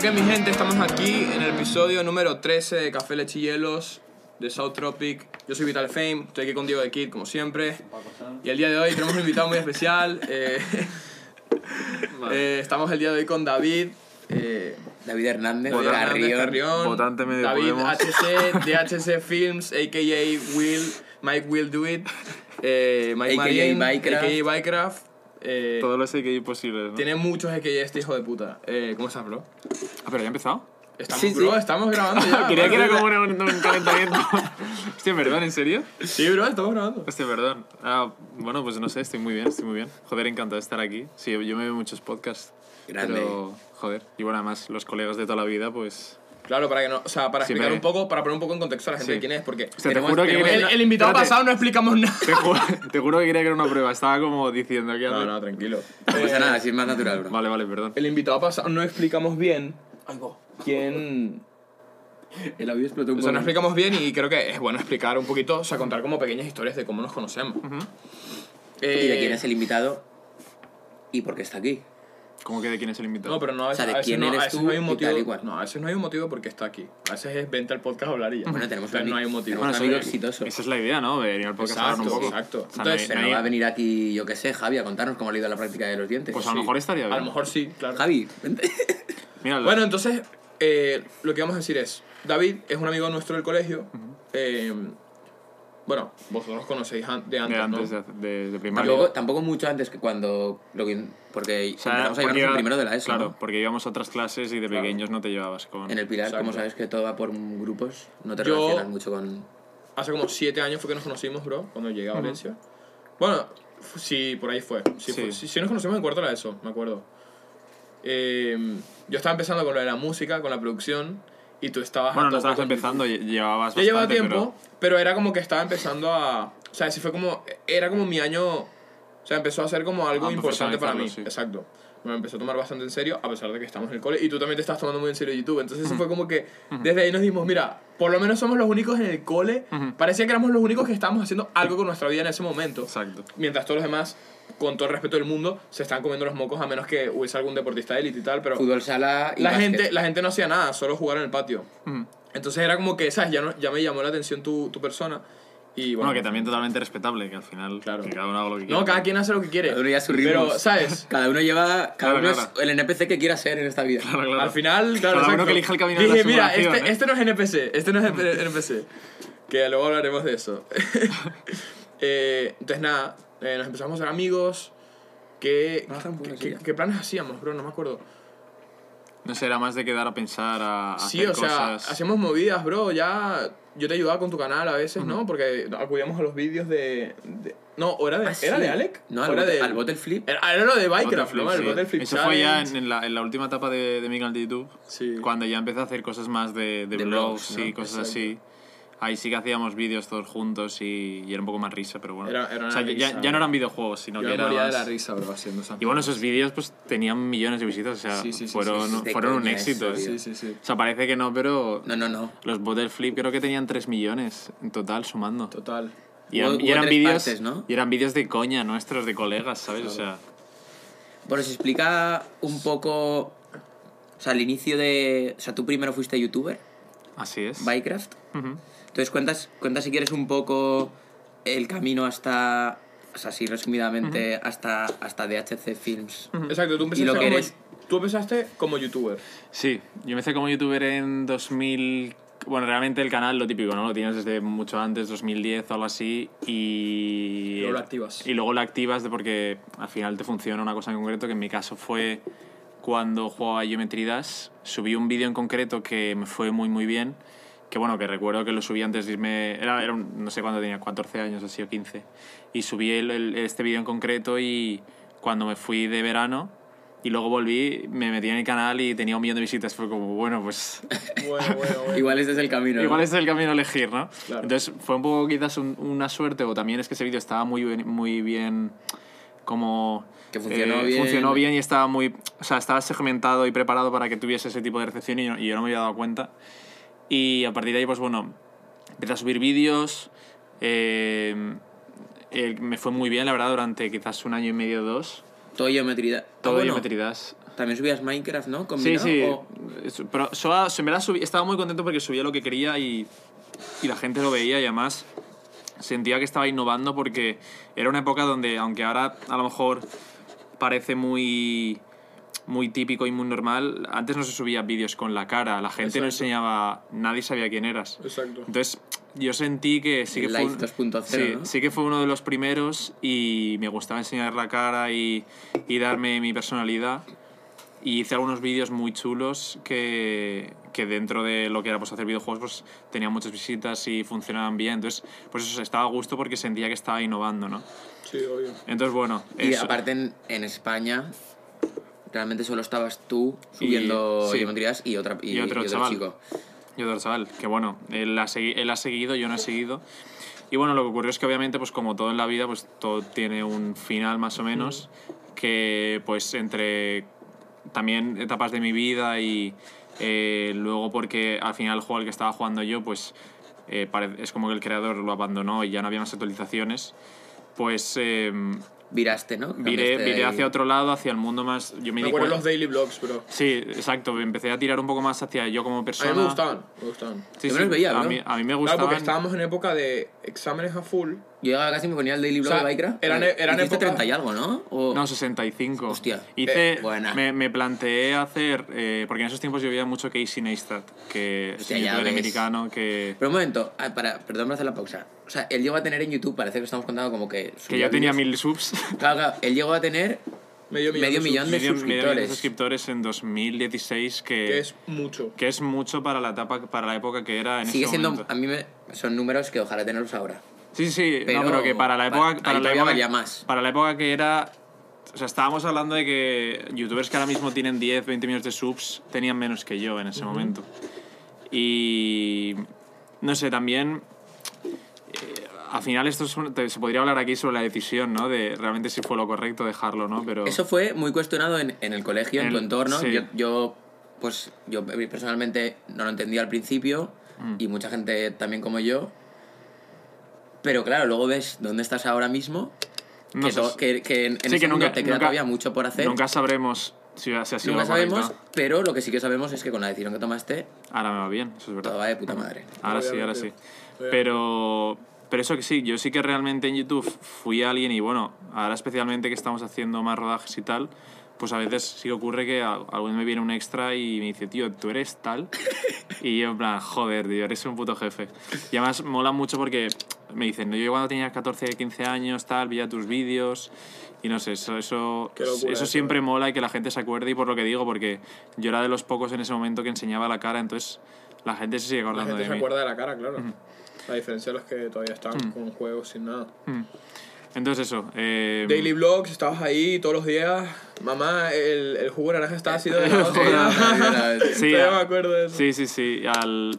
que mi gente, estamos aquí en el episodio número 13 de Café Leche y Hielos de South Tropic. Yo soy Vital Fame, estoy aquí con Diego de Kid, como siempre. Y el día de hoy tenemos un invitado muy especial. eh, eh, estamos el día de hoy con David. eh, David Hernández, David Hernández Carrión. Carrión, votante medio David Podemos. HC, de HC Films, a.k.a. Will, Mike Will Do It, eh, Mike AKA Marín, a.k.a. Bycraft. Eh, Todo lo sé que hay posible, ¿no? tiene muchos a.k.a. este hijo de puta. Eh, ¿Cómo estás, bro? Ah, pero ya ha empezado. Estamos, Sí, sí. bro, estamos grabando ya. Quería que era como un, un calentamiento. Hostia, perdón, ¿en serio? Sí, bro, estamos grabando. Hostia, perdón. Ah, bueno, pues no sé, estoy muy bien, estoy muy bien. Joder, encantado de estar aquí. Sí, yo me veo muchos podcasts. Grande. Pero, joder. Y bueno, además, los colegas de toda la vida, pues... Claro, para que no, o sea, para explicar Siempre- un poco, para poner un poco en contexto a la gente Sí. de quién es, porque Hostia, te Tenemos- juro que el, el invitado espérate, pasado no explicamos nada. Te juro, te juro que quería que era una prueba. Estaba como diciendo que... No, no, tranquilo. No pasa Eh, nada, así es más natural, bro. Vale, vale, perdón. El invitado pasado no explicamos bien quién, El audio explotó un O sea, no poco. explicamos bien y creo que es bueno explicar un poquito, o sea, contar como pequeñas historias de cómo nos conocemos. Eh, Y de quién es el invitado y por qué está aquí. ¿Cómo que de quién es el invitado? No, pero no, a O sea, veces, de a veces quién no, a eres veces tú no hay un y motivo. tal y cual. No, a veces no hay un motivo porque está aquí. A veces es vente al podcast a hablar y ya. Bueno, tenemos Entonces un no hay un motivo. Bueno, sí, exitoso. Esa es la idea, ¿no? Venir al podcast a hablar un Exacto, poco. exacto. O sea, Entonces, no hay- Pero no no va a venir aquí, yo qué sé, Javi, a contarnos cómo ha ido la práctica de los dientes. Pues a lo Sí. mejor estaría bien. A lo mejor sí, claro. Javi, vente. Mira, Bueno, entonces, eh, lo que vamos a decir es, David es un amigo nuestro del colegio. eh, bueno, vosotros conocéis de antes, de antes ¿no? de, de, primaria. Tampoco, tampoco mucho antes que cuando... Lo que, porque O sea, empezamos a porque llevarnos en iba- primero de la ESO, Claro, ¿no? porque íbamos a otras clases y de Claro. pequeños no te llevabas con... En el Pilar, como sabes que todo va por grupos, no te Yo- relacionas mucho con... Hace como siete años fue que nos conocimos, bro, cuando llegué a Valencia. Bueno, f- sí, por ahí fue. Sí, Sí. fue- sí, sí nos conocimos en cuarto de la ESO, me acuerdo. Eh, yo estaba empezando con lo de la música, con la producción, y tú estabas... Bueno, no estabas empezando, lle- llevabas Yo llevaba tiempo, pero... era como que estaba empezando a... O sea, sí fue como... Era como mi año... O sea, empezó a ser como algo A importante para mí. sí. Exacto. Me empezó a tomar bastante en serio, a pesar de que estamos en el cole. Y tú también te estás tomando muy en serio YouTube. Entonces eso fue como que... Desde ahí nos dimos, mira, por lo menos somos los únicos en el cole. Parecía que éramos los únicos que estábamos haciendo algo con nuestra vida en ese momento. Exacto. Mientras todos los demás, con todo el respeto del mundo, se están comiendo los mocos a menos que hubiese algún deportista de élite y tal. Pero Fútbol sala y la básquet. gente, la gente no hacía nada, solo jugar en el patio. Entonces era como que, ¿sabes? Ya, no, ya me llamó la atención tu, tu persona. Y bueno, Bueno, que también totalmente respetable, que al final Claro. que cada uno haga lo que quiera. No, cada quien hace lo que quiere. Cada uno lleva sus Pero. ¿sabes? Cada uno lleva... Cada Claro, uno claro. es el NPC que quiera ser en esta vida. Claro, claro. Al final, claro, Cada uno que elija el camino de Dije, la mira, este, ¿eh? este no es NPC, este no es NPC. que luego hablaremos de eso. Eh, entonces, nada, eh, nos empezamos a ser amigos. ¿Qué, Ah, qué- qué- ya. qué planes hacíamos, bro? No me acuerdo. No sé, era más de quedar a pensar, a, a Sí, hacer o sea, hacíamos movidas, bro. Ya yo te ayudaba con tu canal a veces, ¿no? Porque acudíamos a los vídeos de, de- No, ¿o era de, Ah, sí. ¿era de Alec? No, ¿O al, era bote, de- al bottle flip. Era, era lo de Minecraft, ¿no? El Eso fue ya en, en la, en la última etapa de, de mi canal de YouTube. Sí. Cuando ya empecé a hacer cosas más de, de, De blogs blogs, y ¿no? cosas Exacto. así. Ahí sí que hacíamos vídeos todos juntos y, y era un poco más risa, pero bueno. Era- era o sea, una ya, ya no eran videojuegos, sino Yo que era moría de más- la risa, bro, haciendo Y bueno, esos vídeos pues tenían millones de visitas, o sea, Sí, sí, sí, fueron, sí, sí. De fueron un éxito. eso. Sí, sí, sí. O sea, parece que no, pero No, no, no. los Bottle Flip creo que tenían 3 millones en total sumando. Total. Y eran, Hubo- y hubo eran tres vídeos partes, ¿no? y eran vídeos de coña nuestros, de colegas, ¿sabes? O sea, Bueno, se explica un poco... O sea, al inicio de... O sea, tú primero fuiste youtuber, así es. Minecraft. Ujú. Entonces, cuentas, cuentas si quieres un poco el camino hasta... O sea, así resumidamente, hasta, hasta DHC Films. Exacto, tú empezaste, Y lo que como, eres- tú empezaste como youtuber. Sí, yo empecé como youtuber en 2000... Bueno, realmente el canal, lo típico, ¿no? Lo tienes desde mucho antes, 2010 o algo así, y... Y luego lo activas. Y luego lo activas de porque al final te funciona una cosa en concreto, que en mi caso fue cuando jugaba a Geometry Dash. Subí un vídeo en concreto que me fue muy, muy bien, que bueno, que recuerdo que lo subí antes de irme... Era, era un- no sé cuándo tenía, 14 años así o 15. Y subí el- el- este vídeo en concreto y cuando me fui de verano... Y luego volví, me metí en el canal y tenía un millón de visitas. Fue como, bueno, pues Bueno, bueno, bueno. Igual este es el camino. ¿no? Igual ese es el camino a elegir, ¿no? Claro. Entonces fue un poco quizás un- una suerte o también es que ese vídeo estaba muy bien, muy bien como... Que funcionó eh, bien. Funcionó bien y estaba muy... O sea, estaba segmentado y preparado para que tuviese ese tipo de recepción y yo, y yo no me había dado cuenta. Y a partir de ahí, pues bueno, empecé a subir vídeos. eh, eh, me fue muy bien, la verdad, durante quizás un año y medio o dos. Todo geometría. Todo Ah, bueno. También subías Minecraft, ¿no? Sí, Combinado, sí. o- Pero Soa, en verdad subí- estaba muy contento porque subía lo que quería y, y la gente lo veía y además sentía que estaba innovando porque era una época donde, aunque ahora a lo mejor parece muy muy típico y muy normal, antes no se subía vídeos con la cara, la gente no enseñaba, nadie sabía quién eras. Exacto. Entonces, yo sentí que sí que El fue. Live un- 2.0, sí, ¿no? sí que fue uno de los primeros y me gustaba enseñar la cara y, y darme mi personalidad. Y hice algunos vídeos muy chulos que, que dentro de lo que era pues, hacer videojuegos pues tenían muchas visitas y funcionaban bien. Entonces, pues eso estaba a gusto porque sentía que estaba innovando, ¿no? Sí, obvio. Entonces, bueno. Y eso- aparte en, en España, realmente solo estabas tú subiendo sí. Geometrías y, otra, y, Y otro y chaval. chico. Y otro chaval, que bueno, él ha, él ha seguido, yo no he seguido. Y bueno, lo que ocurrió es que obviamente, pues como todo en la vida, pues todo tiene un final más o menos, que pues entre también etapas de mi vida y eh, luego porque al final el juego al que estaba jugando yo, pues eh, es como que el creador lo abandonó y ya no había más actualizaciones, pues eh, Viraste, ¿no? viré, viré hacia otro lado, hacia el mundo más... Yo me Me di acuerdo los daily vlogs, pero. Sí, exacto, empecé a tirar un poco más hacia yo como A persona. mí me gustaban, me gustaban. Sí, Yo me sí, los veía, a, bro. mí, a mí me Claro, gustaban. porque estábamos en época de exámenes a full. Yo llegaba casi me ponía el daily blog O sea, de Minecraft. eran- Eh, eran época- 30 y algo, ¿no? O- No, 65. Hostia. Hice, Eh, buena. me, me planteé hacer, eh, porque en esos tiempos yo veía mucho Casey Neistat, que es Hostia, un ya youtuber ves. americano que, Pero un momento, ah, para, perdón por hacer la pausa. O sea, él llegó a tener en YouTube, parece que estamos contando como que... que ya tenía mil subs. Claro, claro, él llegó a tener Medio millón. Medio de millón de medio, medio millón de suscriptores. suscriptores en 2016, que, Que es mucho. que es mucho para la etapa, para la época que era en Sigue ese siendo... momento. A mí me, son números que ojalá tenerlos ahora. Sí, sí, Pero no, pero que para la época, para la época, valía más. para la época que era, o sea, estábamos hablando de que youtubers que ahora mismo tienen 10, 20 millones de subs tenían menos que yo en ese momento. Y no sé, también eh, al final esto es un- te- se podría hablar aquí sobre la decisión, ¿no? De realmente si fue lo correcto dejarlo, ¿no? Pero Eso fue muy cuestionado en, en el colegio, en El- tu entorno. sí. Yo, yo, pues, yo personalmente no lo entendía al principio Mm. y mucha gente también como yo. Pero claro, luego ves dónde estás ahora mismo, no que, to- que, que en, en Sí, ese que mundo nunca- te queda nunca- todavía mucho por hacer. nunca sabremos si ha, si ha sido Nunca lo correcto. sabemos, pero lo que sí que sabemos es que con la decisión que tomaste, Ahora me va bien, eso es verdad. todo va de puta madre. Ahora sí, ahora sí. Pero, pero eso que sí, yo sí que realmente en YouTube fui alguien y bueno, ahora especialmente que estamos haciendo más rodajes y tal, pues a veces sí ocurre que a- alguien me viene un extra y me dice, tío, tú eres tal. Y yo en plan, joder, tío, eres un puto jefe. Y además mola mucho porque me dicen, yo cuando tenía 14, 15 años, tal, veía tus vídeos. Y no sé, eso, eso, locura eso siempre eh. mola y que la gente se acuerde y por lo que digo, porque yo era de los pocos en ese momento que enseñaba la cara, entonces la gente se sigue La acordando gente de se mí. acuerda de la cara, claro. A diferencia de los que todavía están Mm. con juegos sin nada. Entonces eso. eh, Daily vlogs, estabas ahí todos los días. Mamá, el, el jugo de naranja estaba así de la Sí, me acuerdo de eso. Sí, sí, sí. Al,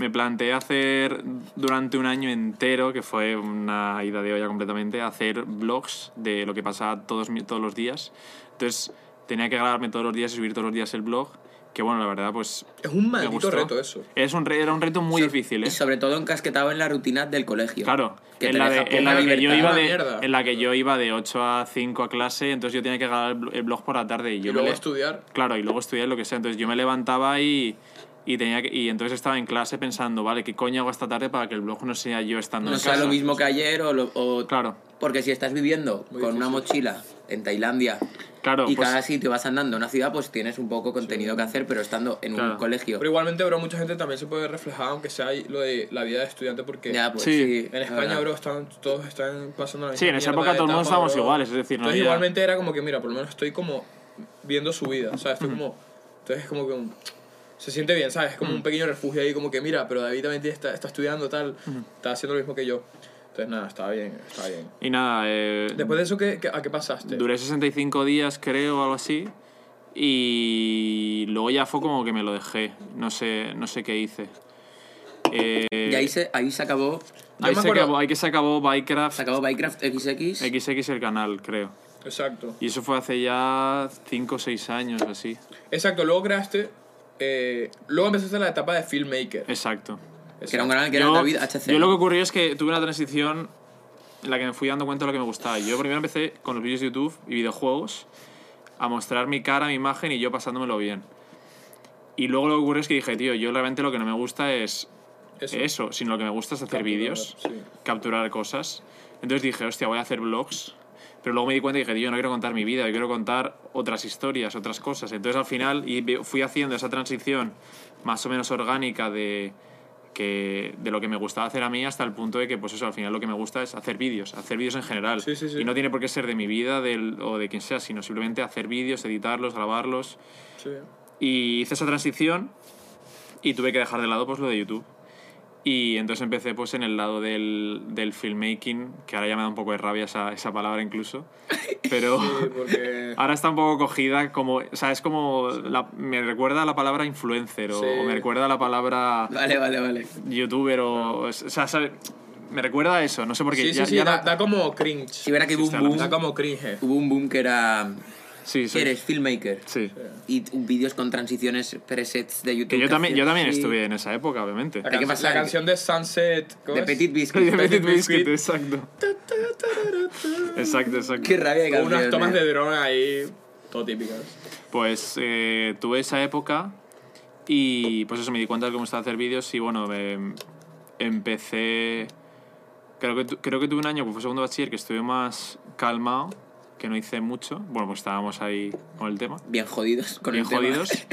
me planteé hacer durante un año entero, que fue una ida de olla completamente, hacer vlogs de lo que pasaba todos, todos los días. Entonces tenía que grabarme todos los días y subir todos los días el blog. Que bueno, la verdad, pues. Es un me maldito gustó. reto eso. Es un, re- era un reto muy difícil, Y ¿eh? sobre todo encasquetado en la rutina del colegio. Claro, Que en la, de, en la que yo iba de, en la que yo iba de 8 a 5 a clase, entonces yo tenía que grabar el blo- el blog por la tarde y yo Y luego le- estudiar. Claro, y luego estudiar lo que sea. Entonces yo me levantaba y, y tenía que, y entonces estaba en clase pensando, vale, ¿qué coño hago esta tarde para que el blog no sea yo estando No en sea casa? lo mismo que ayer o... lo- o- Claro, Porque si estás viviendo Muy con una mochila en Tailandia claro. y pues, cada sitio vas andando a una ciudad, pues tienes un poco contenido que hacer, pero estando en un Claro. colegio. Pero igualmente, bro, mucha gente también se puede reflejar, aunque sea lo de la vida de estudiante, porque Ya, pues Sí. sí. en España, bro, están, todos están pasando la misma Sí, en esa época de todo el mundo etapa, estábamos iguales, es decir, no Entonces, había- igualmente era como que, mira, por lo menos estoy como viendo su vida, ¿sabes? Estoy como... Entonces es como que un- se siente bien, ¿sabes? Es como un pequeño refugio ahí, como que, mira, pero David también está, está estudiando, tal, está haciendo lo mismo que yo. Entonces, nada, estaba bien, estaba bien. Y nada, eh, Después de eso, ¿qué, qué- a qué pasaste? duré 65 días, creo, o algo así. Y luego ya fue como que me lo dejé. No sé, no sé qué hice. Eh, Y ahí se, ahí se acabó, ahí, se acabó, ahí que se acabó Minecraft se acabó Minecraft XX. XX el canal, creo. Exacto. Y eso fue hace ya 5 o 6 años o así. Exacto, luego creaste... eh, luego empezaste la etapa de filmmaker. Exacto. Que era un canal que era yo, David HC. yo lo que ocurrió es que tuve una transición en la que me fui dando cuenta de lo que me gustaba. Yo primero empecé con los vídeos de YouTube y videojuegos. a mostrar mi cara, mi imagen y yo pasándomelo bien. Y luego lo que ocurrió es que dije, tío, yo realmente lo que no me gusta es Eso. eso, sino lo que me gusta es hacer vídeos, Sí. capturar cosas. Entonces dije, hostia, voy a hacer vlogs. Pero luego me di cuenta y dije, tío, no quiero contar mi vida, yo quiero contar otras historias, otras cosas. Entonces al final y fui haciendo esa transición más o menos orgánica de, que, de lo que me gustaba hacer a mí hasta el punto de que, pues eso, al final lo que me gusta es hacer vídeos, hacer vídeos en general. Sí, sí, sí. Y no tiene por qué ser de mi vida del, o de quien sea, sino simplemente hacer vídeos, editarlos, grabarlos. Y hice esa transición y tuve que dejar de lado pues lo de YouTube. Y entonces empecé pues en el lado del, del filmmaking, que ahora ya me da un poco de rabia esa, esa palabra incluso. Pero Sí, porque... ahora está un poco cogida como... O sea, es como... la- me recuerda a la palabra influencer o, Sí. o me recuerda a la palabra Vale, vale, vale. youtuber o... O sea, ¿sabe? me recuerda a eso. No sé por qué. Sí, ya, sí, sí, ya da, da como cringe. Si verá que hubo un boom, Da como cringe. hubo un boom que era... Sí, sí. Eres filmmaker. Sí. Y vídeos con transiciones, presets de YouTube. Que yo también, yo también así. estuve en esa época, obviamente. La, ¿De qué canción- pasa? la canción de Sunset. ¿cómo De? Petit De Biscuit. Petit Biscuit. Biscuit, exacto. Exacto, exacto. Qué rabia de Con unas canción, tomas eh. de dron ahí, todo típicas. Pues eh, tuve esa época y pues eso, me di cuenta de cómo estaba hacer vídeos y bueno, me- empecé... Creo que, creo que tuve un año, pues fue segundo bachiller, que estuve más calmado, que no hice mucho. Bueno, pues estábamos ahí con el tema, Bien jodidos con bien el tema. jodidos.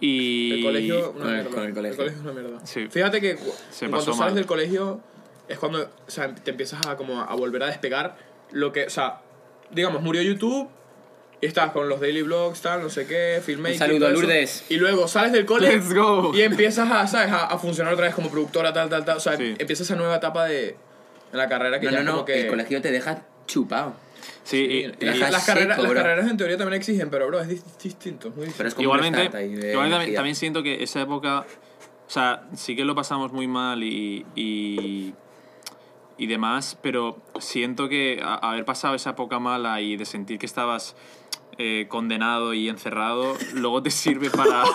Y... El colegio, una con el- mierda. con el colegio. es una mierda. Sí. Fíjate que Se cuanto sales mal. del colegio es cuando o sea, te empiezas a, como a volver a despegar lo que, o sea, digamos, murió YouTube y estás con los daily vlogs, tal, no sé qué, filmmaking. Un saludo, todo eso, Lourdes. Y luego sales del cole Let's go. y empiezas a, ¿sabes? A, a funcionar otra vez como productora, tal, tal, tal. O sea, Sí. empieza esa nueva etapa de en la carrera que No, ya no, no, como que... el colegio te deja chupado. Sí, y- las, y- dejas las carreras, seco, las carreras en teoría también exigen, pero bro, es dis- distinto, es muy distinto. Pero es como igualmente, igualmente también, siento que esa época, o sea, sí que lo pasamos muy mal y, y, y demás, pero siento que a- haber pasado esa época mala y de sentir que estabas eh, condenado y encerrado, luego te sirve para...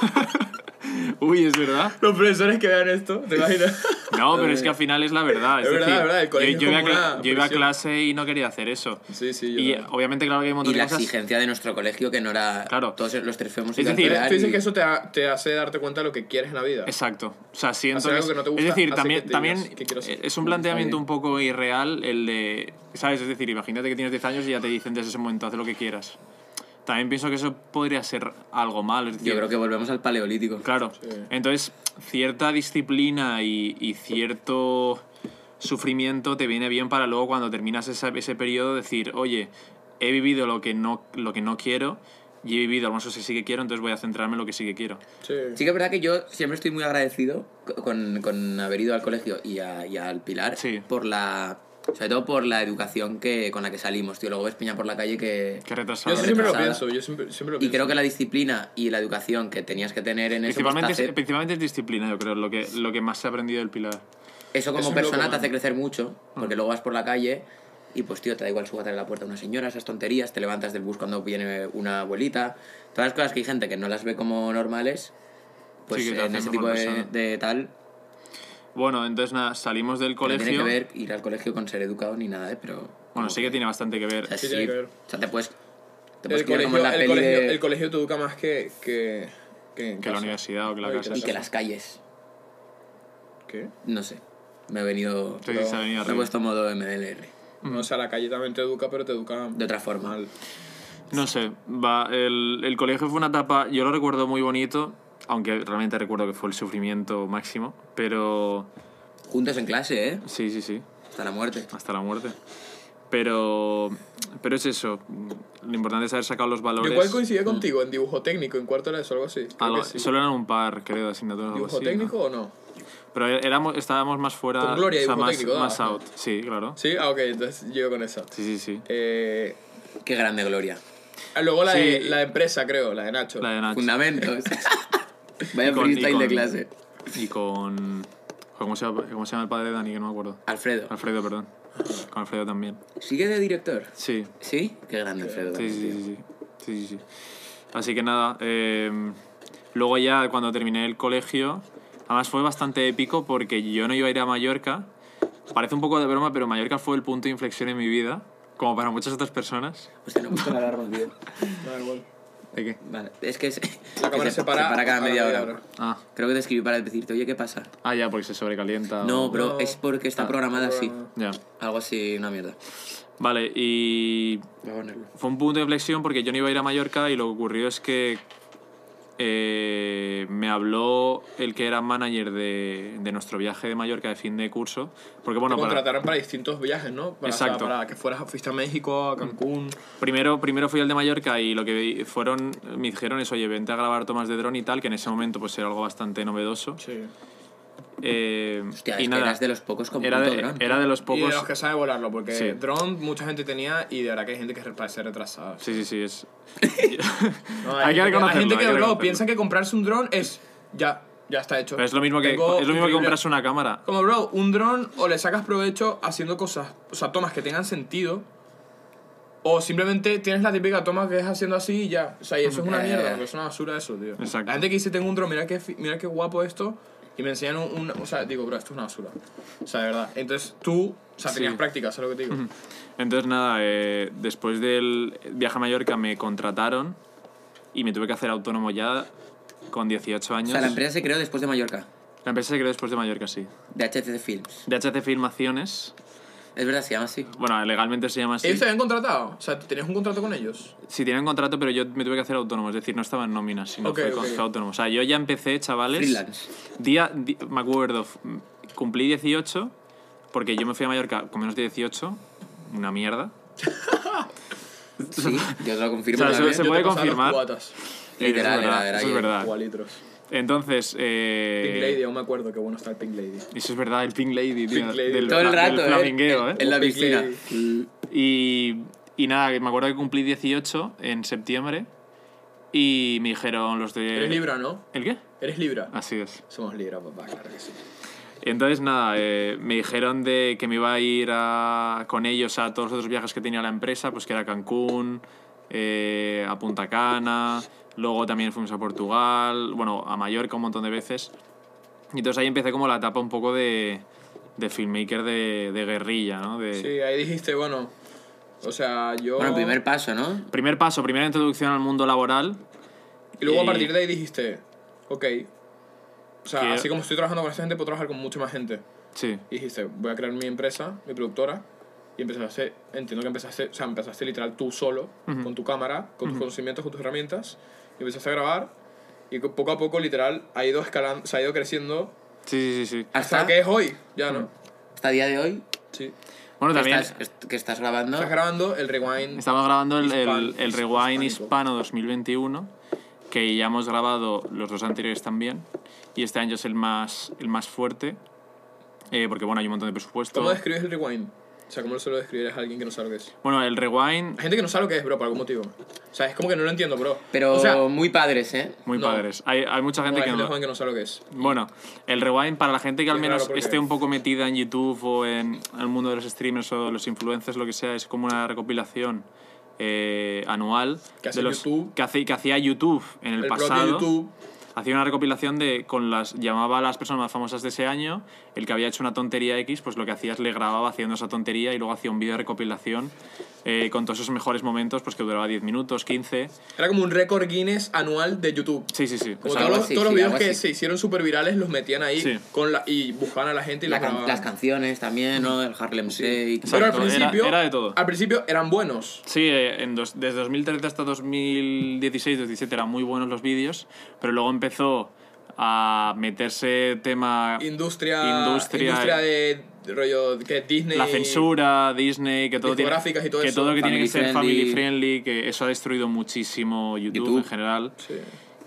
Uy, es verdad. Los profesores que vean esto, ¿te imaginas? No, pero es que al final es la verdad. Es, Es verdad, decir, es verdad, el yo, colegio yo es iba a yo iba clase y no quería hacer eso. sí, sí, yo Y obviamente, claro que hay un montón Y de la cosas... exigencia de nuestro colegio que no era... Claro. Todos los tres fuimos Es decir, Tú dices que eso te, ha- te hace darte cuenta de lo que quieres en la vida. Exacto. O sea, siento Hacer algo es- que no te es gusta decir, hace también, que te también es un planteamiento un poco irreal el de, ¿sabes? Es decir, imagínate que tienes 10 años y ya te dicen desde ese momento, haz lo que quieras. También pienso que eso podría ser algo mal. Es decir, Yo creo que volvemos al paleolítico. Claro. Sí. Entonces, cierta disciplina y, y cierto sufrimiento te viene bien para luego cuando terminas esa- ese periodo decir, oye, he vivido lo que no, lo que no quiero y he vivido algunas cosas que sí que quiero, entonces voy a centrarme en lo que sí que quiero. Sí. Sí que es verdad que yo siempre estoy muy agradecido con, con haber ido al colegio y, a- y al Pilar Sí. por la... Sobre todo por la educación que, con la que salimos, tío. Luego ves Peña por la calle que... Qué retrasado. Yo eso siempre lo retrasada. pienso, yo siempre, siempre lo Y pienso. creo que la disciplina y la educación que tenías que tener en eso, pues, te Principalmente, hace- es, principalmente es disciplina, yo creo, lo que, lo que más se ha aprendido del Pilar. eso como Eso persona loco, te hace crecer mucho, porque luego vas por la calle y pues tío, te da igual sujetar la puerta a una señora, esas tonterías, te levantas del bus cuando viene una abuelita, todas las cosas que hay gente que no las ve como normales, pues Sí, que en ese tipo de, de tal, Bueno, entonces nada, salimos del no colegio. tiene que ver ir al colegio con ser educado ni nada, ¿eh? pero... Bueno, sí que tiene bastante que ver. O sea, Sí sí, tiene que ver. o sea, te puedes... Te puedes El criar como colegio, en la el, peli colegio, de- el colegio te educa más que, que, que, Que la universidad o que la casa. Y que las calles, ¿Qué? no sé, me he venido... Sí, sí, se ha venido Me he puesto modo MDLR, No, o sea, la calle también te educa, pero te educa de otra forma. mal. No sé, va, el, el colegio fue una etapa, yo lo recuerdo muy bonito, aunque realmente recuerdo que fue el sufrimiento máximo, pero Juntos en clase, ¿eh? sí, sí, sí, Hasta la muerte. hasta la muerte. Pero, pero es eso, lo importante es haber sacado los valores. Yo igual coincidí contigo en dibujo técnico, en cuarto de eso, algo así. Creo Algo- que sí. Solo eran un par, creo, de asignaturas. algo ¿Dibujo así, técnico ¿no? o no? Pero éramos, estábamos más fuera, Con Gloria, o sea, dibujo más, técnico, más ah. out. Sí, claro. Sí, ah, ok, entonces llego con esa. Sí, sí, sí. Eh, Qué grande gloria. ah, luego la, de, Sí. la de empresa, creo, la de Nacho. La de Nacho. Fundamentos. Vaya con- freestyle de con- clase. Y con... ¿Cómo se, llama, ¿Cómo se llama el padre de Dani? Que no me acuerdo. Alfredo. Alfredo, perdón. Con Alfredo también. ¿Sigue de director? Sí, ¿Sí? Qué grande Alfredo. sí, sí, sí, sí. sí, sí, sí. Así que nada, eh, luego ya cuando terminé el colegio, además fue bastante épico porque yo no iba a ir a Mallorca. Parece un poco de broma, pero Mallorca fue el punto de inflexión en mi vida, como para muchas otras personas. Hostia, no he puesto la alarma, tío. ¿De qué? Vale, es que, es, La que cámara se, se para, para cada media hora. Ah. Creo que te escribí para decirte, oye, ¿qué pasa? Ah, ya, porque se sobrecalienta. No, o- pero No. es porque está programada así. Ya. Algo así, una mierda. Vale, y fue un punto de inflexión porque yo no iba a ir a Mallorca y lo que ocurrió es que eh, me habló el que era manager de, de nuestro viaje de Mallorca de fin de curso. Porque bueno, Te contrataron para distintos viajes, ¿no? Para, o sea, Exacto. para que fueras, fuiste a México, a Cancún. primero, primero fui al de Mallorca y lo que fueron, me dijeron es, oye, vente a grabar tomas de dron y tal, que en ese momento pues era algo bastante novedoso. Sí. Eh, Hostia, y es que nada, eras de los pocos con era puto de, dron. era de los Y de pocos... los que sabe volarlo, porque Sí. drone mucha gente tenía y de verdad que hay gente que parece retrasada. Sí, sí, sí, es... No, Hay que gente reconocerlo, Hay gente hay que, que bro, piensa que comprarse un dron es. Ya, ya está hecho. Pero es lo mismo que, Tengo es lo mismo que comprarse una cámara. Como, bro, un dron o le sacas provecho haciendo cosas, o sea, tomas que tengan sentido. O simplemente tienes la típica toma que es haciendo así y ya. O sea, y eso es una Eh. mierda, porque es una basura eso, tío. Exacto. La gente que dice, tengo un dron, mira qué, mira qué guapo esto. Y me enseñan un, un- O sea, digo, bro, esto es una basura. O sea, de verdad. Entonces tú, o sea, tenías Sí. práctica, ¿sabes lo que te digo? Entonces, nada, eh, después del viaje a Mallorca me contrataron y me tuve que hacer autónomo ya con 18 O años. sea, la empresa se creó después de Mallorca. La empresa se creó después de Mallorca, sí. De HTC Films. De HC Filmaciones. Es verdad, se llama así. Bueno, legalmente se llama así. ¿Ellos te habían contratado? O sea, ¿tenías un contrato con ellos? Sí, tienen contrato, pero yo me tuve que hacer autónomo. Es decir, no estaba en nómina, sino Ok, fue, ok. fue autónomo. O sea, yo ya empecé, chavales. Freelance. Día, di- me acuerdo, f- cumplí 18, porque yo me fui a Mallorca con menos de 18. Una mierda. Sí, yo te lo confirmo. O sea, también. se puede confirmar. Literal, eso es verdad. era- era eso es verdad. Entonces, eh, Pink Lady, aún me acuerdo qué bueno está el Pink Lady. Eso es verdad, el Pink Lady, tío. Pink Lady. Del, Todo el del rato, ¿eh? flamingueo, ¿eh? En la piscina. Lady. Y, y nada, me acuerdo que cumplí 18 en septiembre y me dijeron los de... Eres Libra, ¿no? ¿El qué? Eres Libra. Así es. Somos Libra, papá, claro que sí. Entonces, nada, eh, me dijeron de que me iba a ir a- con ellos a todos los otros viajes que tenía la empresa, pues que era Cancún, eh, a Punta Cana, luego también fuimos a Portugal, bueno, a Mallorca un montón de veces. Y entonces ahí empecé como la etapa un poco de, de filmmaker de, de guerrilla, ¿no? De, Sí, ahí dijiste, bueno, o sea, yo... Bueno, primer paso, ¿no? Primer paso, primera introducción al mundo laboral. Y luego a y- partir de ahí dijiste, ok, o sea, Quiero- así como estoy trabajando con esta gente, puedo trabajar con mucha más gente. Sí, Y dijiste, voy a crear mi empresa, mi productora, y empezaste, entiendo que empezaste, o sea, empezaste literal tú solo, con tu cámara, con tus conocimientos, con tus herramientas, y empezaste a grabar, y co- poco a poco, literal, ha ido escalando, se ha ido creciendo, sí, sí, sí. hasta Hasta, que es hoy, ya, ¿no? hasta el día de hoy. Sí. Bueno, también estás, que estás grabando. Estás grabando el rewind. estamos grabando el, el, el Rewind hispánico. Hispano 2021, que ya hemos grabado los dos anteriores también, y este año es el más, el más fuerte, eh, porque bueno, hay un montón de presupuesto. ¿Cómo describes el rewind? O sea, ¿cómo se lo describes a alguien que no sabe lo que es? Bueno, el Rewind, Hay gente que no sabe lo que es, bro, por algún motivo. O sea, es como que no lo entiendo, bro. Pero o sea, muy padres, ¿eh? muy No. padres. Hay, hay mucha no, gente hay que gente no... joven que no sabe lo que es. Bueno, el rewind para la gente que al Es menos porque- esté un poco metida en YouTube o en el mundo de los streamers o los influencers, lo que sea, es como una recopilación eh, anual Que hace de los YouTube. que, hace- que hacía YouTube en el, El pasado. YouTube. Hacía una recopilación de con las llamaba a las personas más famosas de ese año, el que había hecho una tontería X, pues lo que hacía es le grababa haciendo esa tontería y luego hacía un vídeo de recopilación eh, con todos esos mejores momentos, pues que duraba 10 minutos, 15. Era como un récord Guinness anual de YouTube. Sí, sí, sí. Como O sea, todos, los, así, todos los sí, videos que así. se hicieron súper virales los metían ahí Sí. con la, y buscaban a la gente y La can- las canciones también, ¿no? El Harlem Shake. Exacto, Pero al era- principio, era de todo. al principio eran buenos. Sí, eh, en dos- desde 2013 hasta 2016-2017 eran muy buenos los vídeos, pero luego empezó a meterse tema Industria, Industria, industria de rollo que Disney. la censura, Disney, que todo tiene, y todo que eso. todo que tiene que ser family friendly. que eso ha destruido muchísimo YouTube, YouTube. en general. Sí.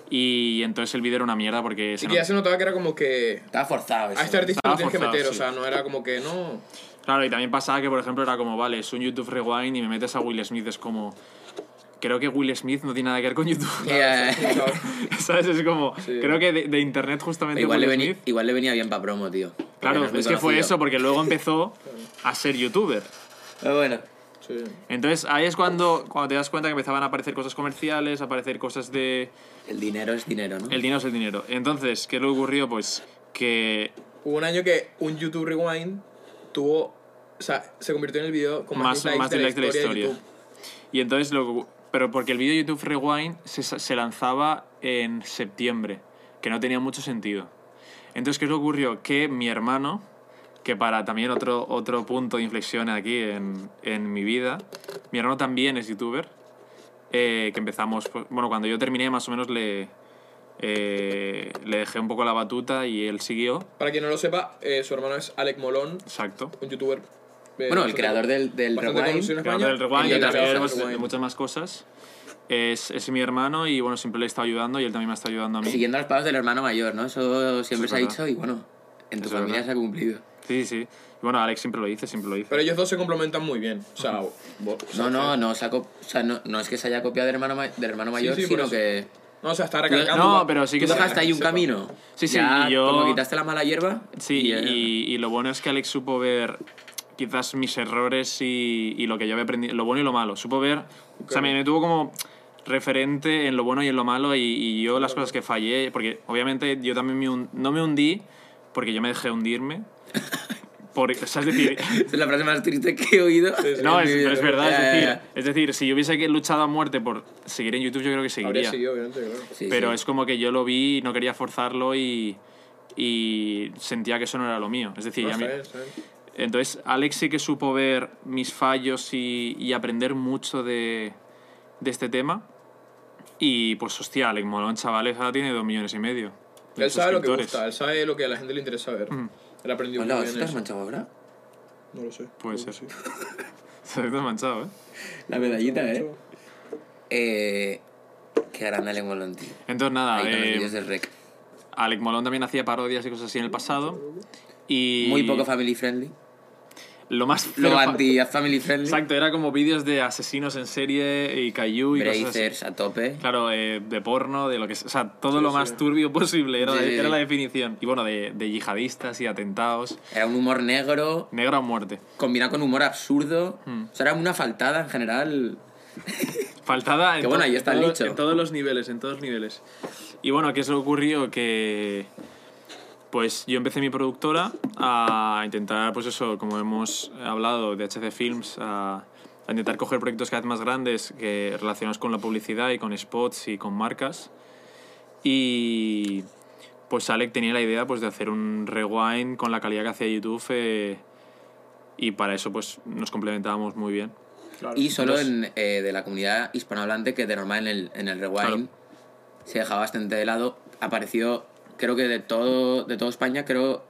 Y entonces el vídeo era una mierda porque Y se que ya se notaba que era como que Estaba forzado eso. a este artista lo tienes que meter, o sea, no era como que no. Claro, y también pasaba que, por ejemplo, era como, vale, es un YouTube Rewind y me metes a Will Smith, es como... Creo que Will Smith no tiene nada que ver con YouTube. Ya, ¿Sabes? Es como... Sí. Creo que de, de internet justamente igual, Will le venía, Smith... igual le venía bien para promo, tío. Claro, no es, que fue eso, porque luego empezó a ser youtuber. Pero bueno. Sí. Entonces ahí es cuando, cuando te das cuenta que empezaban a aparecer cosas comerciales, a aparecer cosas de... El dinero es dinero, ¿no? El dinero es el dinero. Entonces, ¿qué le ocurrió? Pues que Hubo un año que un YouTube Rewind tuvo. O sea, se convirtió en el video con más, más, dislikes más de, la likes de la historia de historia. YouTube. Y entonces lo, pero porque el vídeo de YouTube Rewind se, se lanzaba en septiembre, que no tenía mucho sentido. Entonces, ¿qué es lo que ocurrió? Que mi hermano, que para también otro, otro punto de inflexión aquí en, en mi vida, mi hermano también es youtuber, eh, que empezamos, pues, bueno, cuando yo terminé más o menos le, eh, le dejé un poco la batuta y él siguió. Para quien no lo sepa, eh, su hermano es Alec Molón, Exacto. un youtuber. Bueno, el creador del, del Rewind. en Creador del Rewind y y el pues, de muchas más cosas. Es, es mi hermano y bueno, siempre le he estado ayudando y él también me está ayudando a mí. Siguiendo los pasos del hermano mayor, ¿no? Eso siempre es se ha dicho y bueno, en tu Eso es familia se ha cumplido. Sí, sí. Y bueno, Alex siempre lo dice, siempre lo dice. Pero ellos dos se complementan muy bien. O sea, vos- o sea, No, no, no, se ha co- o sea, no, no es que se haya copiado del hermano, ma- del hermano mayor, sí, por sino eso. que No, o sea, está recalcando. No, pero sí tú que se- dejaste ahí un sepa. camino. Sí, sí, Ya, y yo- Como quitaste la mala hierba. Sí, y, y, y lo bueno es que Alex supo ver quizás mis errores y, y lo que yo había aprendido, lo bueno y lo malo. Supo ver, o sea, me, me tuvo como referente en lo bueno y en lo malo y, y yo las cosas que fallé, porque obviamente yo también me hun- no me hundí porque yo me dejé hundirme. Por, o sea, es decir, es la frase más triste que he oído. no, es, pero es verdad, es decir, es decir, si yo hubiese luchado a muerte por seguir en YouTube, yo creo que seguiría. seguido, obviamente, claro. Sí, pero sí. es como que yo lo vi, no quería forzarlo y, y sentía que eso no era lo mío. Es decir, No, a mí- está bien. Entonces Alex sí que supo ver mis fallos y, y aprender mucho de, de este tema. Y pues hostia, Alex Molón, chavales, ahora tiene dos millones y medio. de Él sabe lo que gusta, él sabe lo que a la gente le interesa ver. Mm. Él aprendió Hola, muy ¿eso bien te has eso. manchado ahora? No lo sé. Puede ser. sí. Has manchado, ¿eh? La medallita, ¿eh? Eh, qué grande le molón, tío. Entonces nada, Ahí con los eh, vídeos del rec. Alec Molón también hacía parodias y cosas así en el pasado. Y Muy poco family friendly. Lo más Lo feo- anti-family friendly. Exacto, era como vídeos de asesinos en serie y Caillou y cosas así. Brazers a tope. Claro, eh, de porno, de lo que sea. O sea, todo lo sí. más turbio posible era, Sí, la, era definición. Y bueno, de, de yihadistas y atentados. Era un humor negro, Negra o muerte. combinado con humor absurdo. Hmm. O sea, era una faltada en general. Faltada en, Que bueno, ahí está en el todo- dicho. en todos los niveles, en todos los niveles. Y bueno, ¿qué es lo que ocurrió? Que pues yo empecé mi productora a intentar, pues eso, como hemos hablado de HC Films, a, a intentar coger proyectos cada vez más grandes que relacionados con la publicidad y con spots y con marcas. Y pues Alec tenía la idea pues de hacer un rewind con la calidad que hacía YouTube eh, y para eso pues nos complementábamos muy bien. Claro. Y solo Entonces- en, eh, de la comunidad hispanohablante, que de normal en el, en el Rewind se dejaba bastante de lado. Apareció, creo que de todo, de toda España, creo.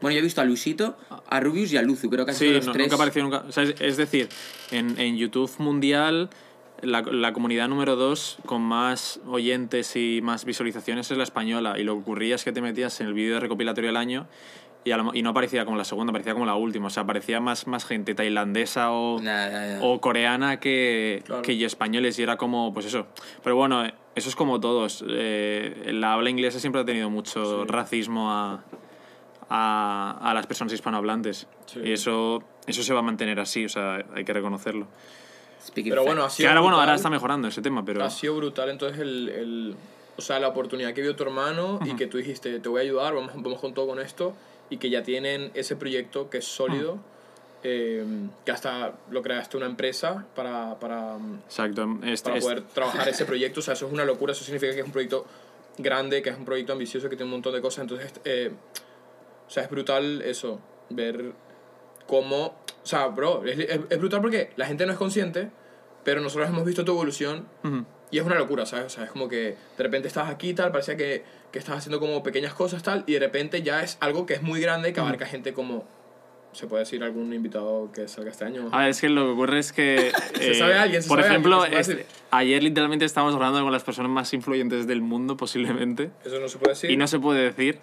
Bueno, yo he visto a Luisito, a Rubius y a Luzu, creo que han sido Sí, los no- tres. nunca apareció nunca. o sea, es, es decir, en, en YouTube mundial, la, la comunidad número 2 con más oyentes y más visualizaciones es la española. Y lo que ocurría es que te metías en el vídeo de recopilatorio del año y, a lo y no aparecía como la segunda, aparecía como la última. O sea, aparecía más, más gente tailandesa o, Nah, nah, nah. o coreana que, Claro. que y españoles y era como, pues eso. Pero bueno, eh, eso es como todos. Eh, la habla inglesa siempre ha tenido mucho racismo a, a, a las personas hispanohablantes. Sí. Y eso, eso se va a mantener así, o sea, hay que reconocerlo. Speaking Pero bueno, ha facts. Que sido ahora, bueno, ahora está mejorando ese tema, pero... Ha sido brutal entonces el, el- o sea, la oportunidad que vio tu hermano y que tú dijiste, te voy a ayudar, vamos, vamos con todo con esto, y que ya tienen ese proyecto que es sólido, eh, que hasta lo creaste una empresa para, para, Exacto. Este, para este- poder trabajar ese proyecto, o sea, eso es una locura, eso significa que es un proyecto grande, que es un proyecto ambicioso, que tiene un montón de cosas, entonces, eh, o sea, es brutal eso, ver cómo, o sea, bro, es, es- es brutal porque la gente no es consciente, pero nosotros hemos visto tu evolución Ujú. y es una locura, ¿sabes? O sea, es como que de repente estás aquí y tal, parecía que, que estás haciendo como pequeñas cosas tal, y de repente ya es algo que es muy grande, que abarca gente como, se puede decir, algún invitado que salga este año. A ver, es que lo que ocurre es que... Se eh, sabe alguien, se Por sabe ejemplo, alguien que se este- ayer literalmente estábamos hablando con las personas más influyentes del mundo, posiblemente. Eso no se puede decir. Y no se puede decir.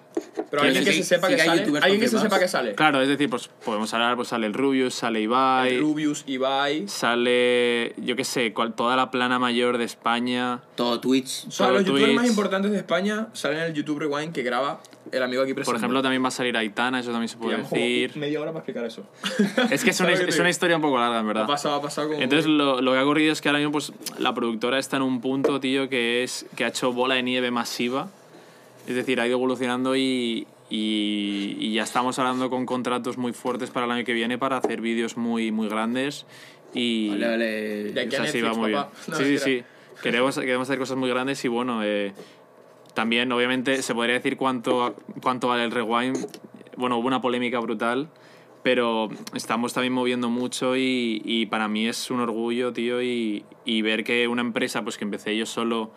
pero alguien que sí, se sepa sí que que sale. youtubers Alguien que se sepa que sale. Claro, es decir, pues podemos hablar, pues sale el Rubius, sale Ibai, El Rubius, Ibai. sale, yo qué sé, cual- toda la plana mayor de España. Todo Twitch. O sea, los youtubers Twitch. más importantes de España salen en el YouTube Rewind que graba el amigo aquí presente. Por ejemplo, también va a salir Aitana, eso también se puede como decir. media hora para explicar eso. Es que es una, ¿Sabes qué te es una historia un poco larga, en verdad. Ha pasado, ha pasado como... Entonces lo, lo que ha ocurrido es que ahora mismo pues, la productora está en un punto, tío, que es que ha hecho bola de nieve masiva. Es decir, ha ido evolucionando y, y, y ya estamos hablando con contratos muy fuertes para el año que viene para hacer vídeos muy, muy grandes. Y, Vale, vale. O a sea, sí, va muy bien. No, sí, sí, sí. Queremos, queremos hacer cosas muy grandes y bueno, eh, también obviamente se podría decir cuánto, cuánto vale el rewind. Bueno, hubo una polémica brutal, pero estamos también moviendo mucho y, y para mí es un orgullo, tío, y, y ver que una empresa pues que empecé yo solo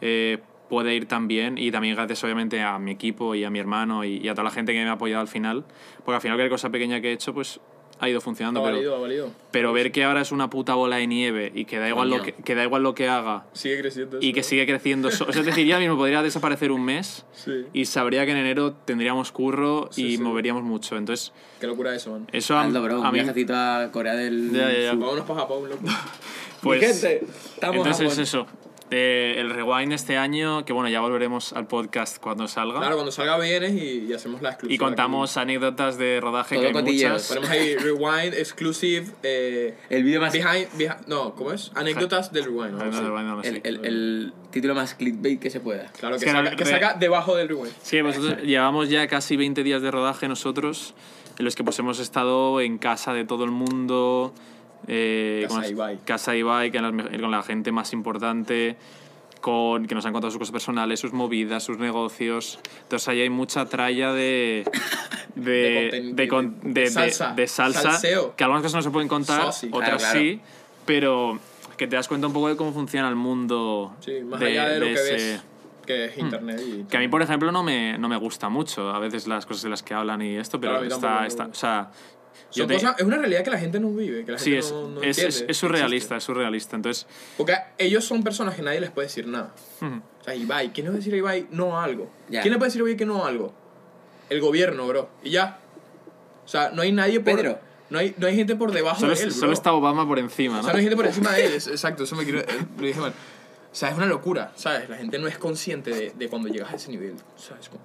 eh, puede ir tan bien y también gracias obviamente a mi equipo y a mi hermano y, a toda la gente que me ha apoyado al final, porque al final cualquier cosa pequeña que he hecho pues ha ido Ha funcionando. pero- valido, ha valido. pero ver que ahora es una puta bola de nieve y que da igual, lo que, que da igual lo que haga Sigue creciendo. y eso, que sigue creciendo. so- Es decir, ya mismo podría desaparecer un mes Sí. y sabría que en enero tendríamos curro Sí, y sí. moveríamos mucho. Entonces, Qué locura eso, man. eso a, bro. a Un mí... viajecito a Corea del Ya, ya, ya. Sur. Vámonos para Japón, loco. Pues, Mi gente, estamos entonces Japón. eso. Eh, el rewind este año, que bueno, ya volveremos al podcast cuando salga. Claro, cuando salga vienes y, y hacemos la exclusiva. y contamos anécdotas de rodaje Todo que hay muchas. Ponemos ahí Rewind Exclusive. Eh, El vídeo más. behind, behind- No, ¿cómo es? Anécdotas del Rewind. ¿no? No, Sí. no, no, no, sí. El, el, el título más clickbait que se pueda. Claro, Es que, que saca, que saca debajo del Rewind. Sí, nosotros llevamos ya casi 20 días de rodaje nosotros, en los que pues hemos estado en casa de todo el mundo, eh, Casa con Ibai. casa Ibai, las con la gente más importante, con, que nos han contado sus cosas personales, sus movidas, sus negocios. Entonces ahí hay mucha tralla de... De, De de de- salsa. de salsa, que algunas cosas no se pueden contar, Saucy. otras Claro, claro. sí, pero que te das cuenta un poco de cómo funciona el mundo Sí, más allá de lo que ese- ves, que es internet. Y que a mí, por ejemplo, no me, no me gusta mucho a veces las cosas de las que hablan y esto, pero Claro, está, está- o sea, yo te- cosas- es una realidad que la gente no vive, que la sí, gente es, no, no es, entiende. es, es surrealista, es surrealista. Entonces. Porque ellos son personas que nadie les puede decir nada. ujú, O sea, Ibai, ¿quién le a decir a Ibai no a algo? Ya. ¿Quién le puede decir a Ibai que no a algo? El gobierno, bro. Y ya. O sea, no hay nadie por... Pedro. No hay, no hay gente por debajo solo, de él, bro. solo está Obama por encima, O ¿no? sea, no hay gente por encima de él. Exacto, eso me quiero... eh, Lo dije mal. O sea, es una locura, ¿sabes? La gente no es consciente de, de cuando llegas a ese nivel. O sea, es como...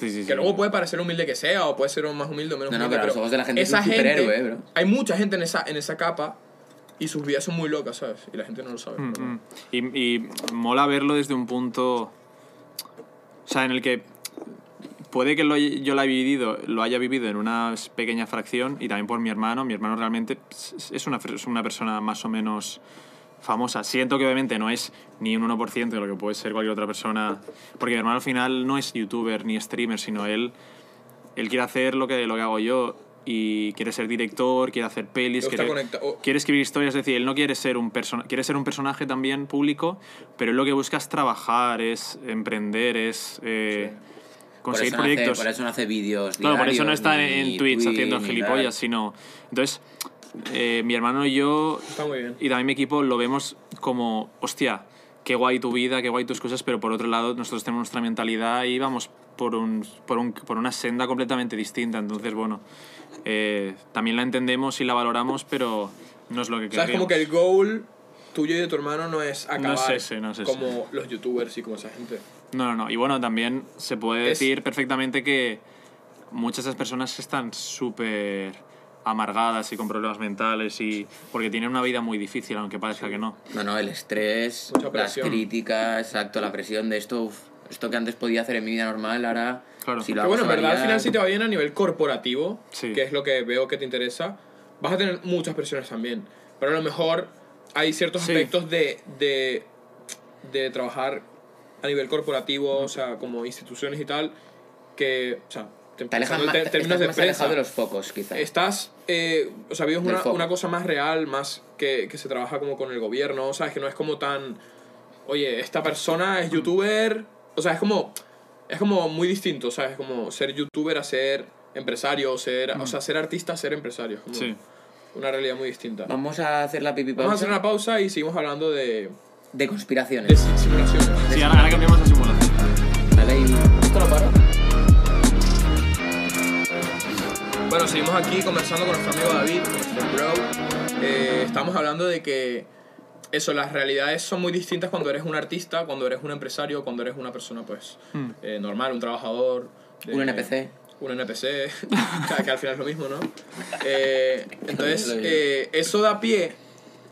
Sí, sí, sí. Que luego puede parecer humilde que sea, o puede ser más humilde o menos No, no, humilde, pero a los ojos de la gente es un esa superhéroe, bro. Hay mucha gente en esa, en esa capa y sus vidas son muy locas, ¿sabes? Y la gente no lo sabe. Mm, mm. Y, y mola verlo desde un punto. O sea, en el que puede que lo, yo lo haya vivido, lo haya vivido en una pequeña fracción y también por mi hermano. Mi hermano realmente es una, es una persona más o menos famosa. Siento que obviamente no es ni un 1% de lo que puede ser cualquier otra persona. Porque mi hermano al final no es youtuber ni streamer, sino él, él quiere hacer lo que, lo que hago yo. Y quiere ser director, quiere hacer pelis, quiere, escribir historias, es decir, él no quiere ser un persona, quiere ser un personaje también público, pero él lo que busca es trabajar, es emprender, es eh, Por conseguir eso no hace- proyectos. por eso no hace vídeos. Claro, por eso no está ni en, Twitch haciendo gilipollas, sino. Entonces, eh, mi hermano y yo Está muy bien. y también mi equipo lo vemos como, hostia, qué guay tu vida, qué guay tus cosas, pero por otro lado nosotros tenemos nuestra mentalidad y vamos por, un, por, un, por una senda completamente distinta. Entonces, bueno, eh, también la entendemos y la valoramos, pero no es lo que O sea, es como que el goal tuyo y de tu hermano no es acabar No es ese, no es ese. como los youtubers y como esa gente. No, no, no. Y bueno, también se puede Es- decir perfectamente que muchas de esas personas están súper amargadas y con problemas mentales y porque tienen una vida muy difícil, aunque parezca que no. No, no, el estrés, las críticas, exacto, la presión de esto, uf, esto que antes podía hacer en mi vida normal, ahora Claro. si lo Pero hago bueno, en verdad al final si te va bien a nivel corporativo, Sí. que es lo que veo que te interesa, vas a tener muchas presiones también. Pero a lo mejor hay ciertos Sí. aspectos de, de, de trabajar a nivel corporativo, o sea, como instituciones y tal, que, o sea, te- Te alejas en más, términos de más empresa, de los focos, quizá. estás, eh, o sea, vives una, una cosa más real, más que, que se trabaja como con el gobierno, ¿sabes? Que no es como tan, oye, esta persona es youtuber, o sea, es como, es como muy distinto, ¿sabes? Como ser youtuber a ser empresario, ser, o sea, ser artista a ser empresario, es como Sí. una realidad muy distinta. Vamos a hacer la pipi Vamos a pausa hacer una pausa y seguimos hablando de, de de conspiraciones. si- simulaciones. Sí, ahora, ahora cambiamos a simulación. Dale y... ¿Esto lo paro? Bueno, seguimos aquí conversando con nuestro amigo David, nuestro bro. Eh, estamos hablando de que eso, las realidades son muy distintas cuando eres un artista, cuando eres un empresario, cuando eres una persona pues Hmm. eh, normal, un trabajador. de- Un NPC. Un NPC, que, que al final es lo mismo, ¿no? Eh, entonces, eh, eso da pie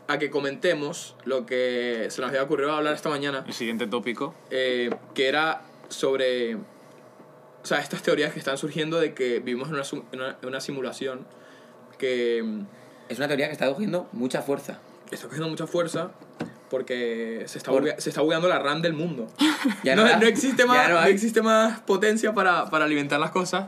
a que comentemos lo que se nos había ocurrido hablar esta mañana, El siguiente tópico. eh, que era sobre o sea, estas teorías que están surgiendo de que vivimos en una, una, en una simulación que mm, Es una teoría que está cogiendo mucha fuerza. está cogiendo mucha fuerza porque se está, Por- se está bugueando la RAM del mundo. Ya no, no no existe ya más, no no hay. existe más potencia para, para alimentar las cosas.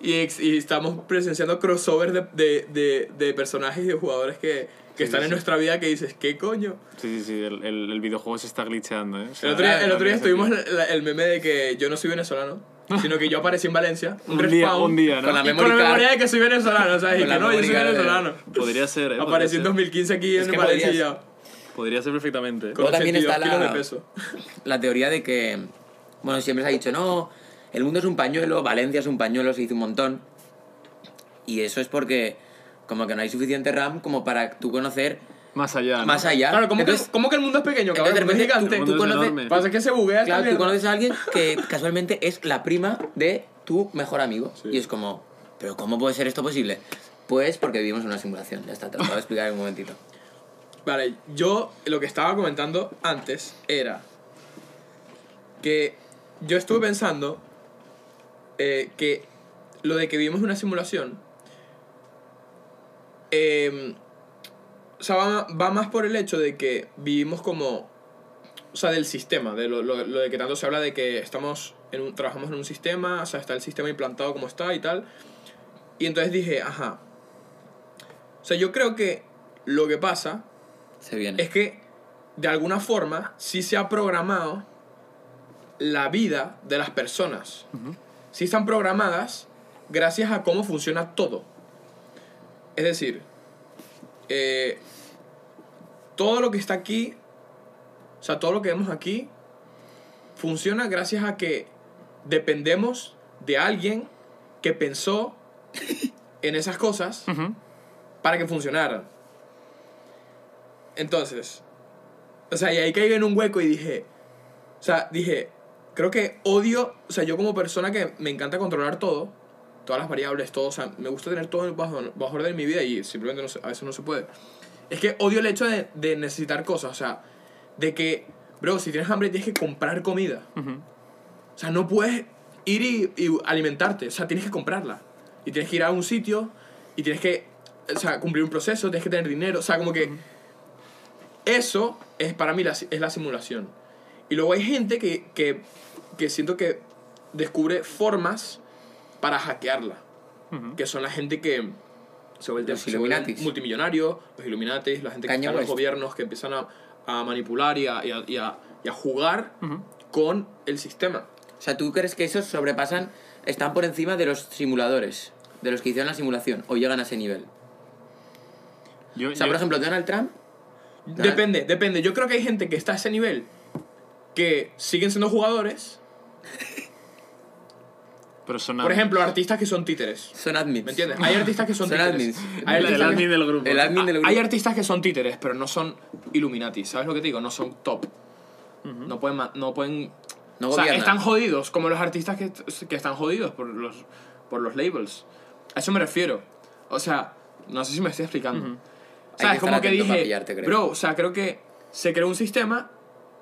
Y, ex- y estamos presenciando crossovers de, de, de, de personajes y de jugadores que, que Sí, están sí, en sí. nuestra vida que dices, ¿qué coño? Sí, sí, sí, el, el, el videojuego se está glitcheando, ¿eh? O sea, El otro día, el otro día no el, el meme de que yo no soy venezolano, sino que yo aparecí en Valencia. Un, día, un día, ¿no? Con la y con memoria de que soy venezolano, ¿sabes? Y Con que no, yo soy card de- venezolano. Podría ser, ¿eh? Aparecí en Podría 2015 aquí Es en Valencia podrías- y ya. ser. Podría ser perfectamente. Con Luego también 82 está la- kilos de peso. La teoría de que, bueno, siempre se ha dicho, no, el mundo es un pañuelo, Valencia es un pañuelo, se dice un montón. Y eso es porque como que no hay suficiente RAM como para tú conocer Más allá. ¿no? más allá. Claro, ¿cómo, Entonces, que, ¿cómo que el mundo es pequeño, cabrón? entonces, de repente, gigante. tú, conoces, enorme. Pasa que se buguea claro, tú conoces a alguien que casualmente es la prima de tu mejor amigo. Sí. Y es como, ¿pero cómo puede ser esto posible? Pues porque vivimos en una simulación. Ya está, te lo voy a explicar en un momentito. Vale, yo lo que estaba comentando antes era que yo estuve pensando eh, que lo de que vivimos en una simulación eh, o sea, va, va más por el hecho de que vivimos como o sea, del sistema, de lo, lo- lo de que tanto se habla de que estamos en un, trabajamos en un sistema, o sea, está el sistema implantado como está y tal. Y entonces dije, ajá. O sea, yo creo que lo que pasa Se viene. es que de alguna forma sí se ha programado la vida de las personas. Sí están programadas gracias a cómo funciona todo. Es decir, eh, todo lo que está aquí, o sea, todo lo que vemos aquí, funciona gracias a que dependemos de alguien que pensó en esas cosas para que funcionaran. Entonces, o sea, y ahí caí en un hueco y dije, o sea, dije, creo que odio, o sea, yo como persona que me encanta controlar todo, todas las variables, todo, o sea, me gusta tener todo bajo, bajo orden en mi vida y simplemente no se- a veces no se puede. Es que odio el hecho de, de necesitar cosas, o sea, de que, bro, si tienes hambre tienes que comprar comida. Ujú. O sea, no puedes ir y, y alimentarte. O sea, tienes que comprarla. Y tienes que ir a un sitio y tienes que, o sea, cumplir un proceso, tienes que tener dinero. O sea, como que eso es para mí la, es la simulación. Y luego hay gente que, que, que siento que descubre formas para hackearla. Ujú. Que son la gente que se vuelve Los Illuminatis. multimillonarios, los Illuminatis, la gente que Kanye está en los gobiernos que empiezan a, a manipular y a, y a- y a- y a jugar Ujú. con el sistema. O sea, ¿tú crees que esos sobrepasan, están por encima de los simuladores? De los que hicieron la simulación, o llegan a ese nivel. Yo, O sea, yo- por ejemplo, Donald Trump, Depende, depende. Yo creo que hay gente que está a ese nivel que siguen siendo jugadores. pero son Por ejemplo, artistas que son títeres. son admins. ¿Me entiendes? Hay artistas que son, Son títeres. admins. Hay el, el admin que, del grupo. El admin del grupo. hay artistas que son títeres, pero no son Illuminati. ¿Sabes lo que te digo? No son top. No pueden. No pueden No o sea, están jodidos, como los artistas que, que están jodidos por los, por los labels. A eso me refiero. O sea, no sé si me estoy explicando. Ujú. O sea, Hay es que como que dije, pillarte, bro, o sea, creo que se creó un sistema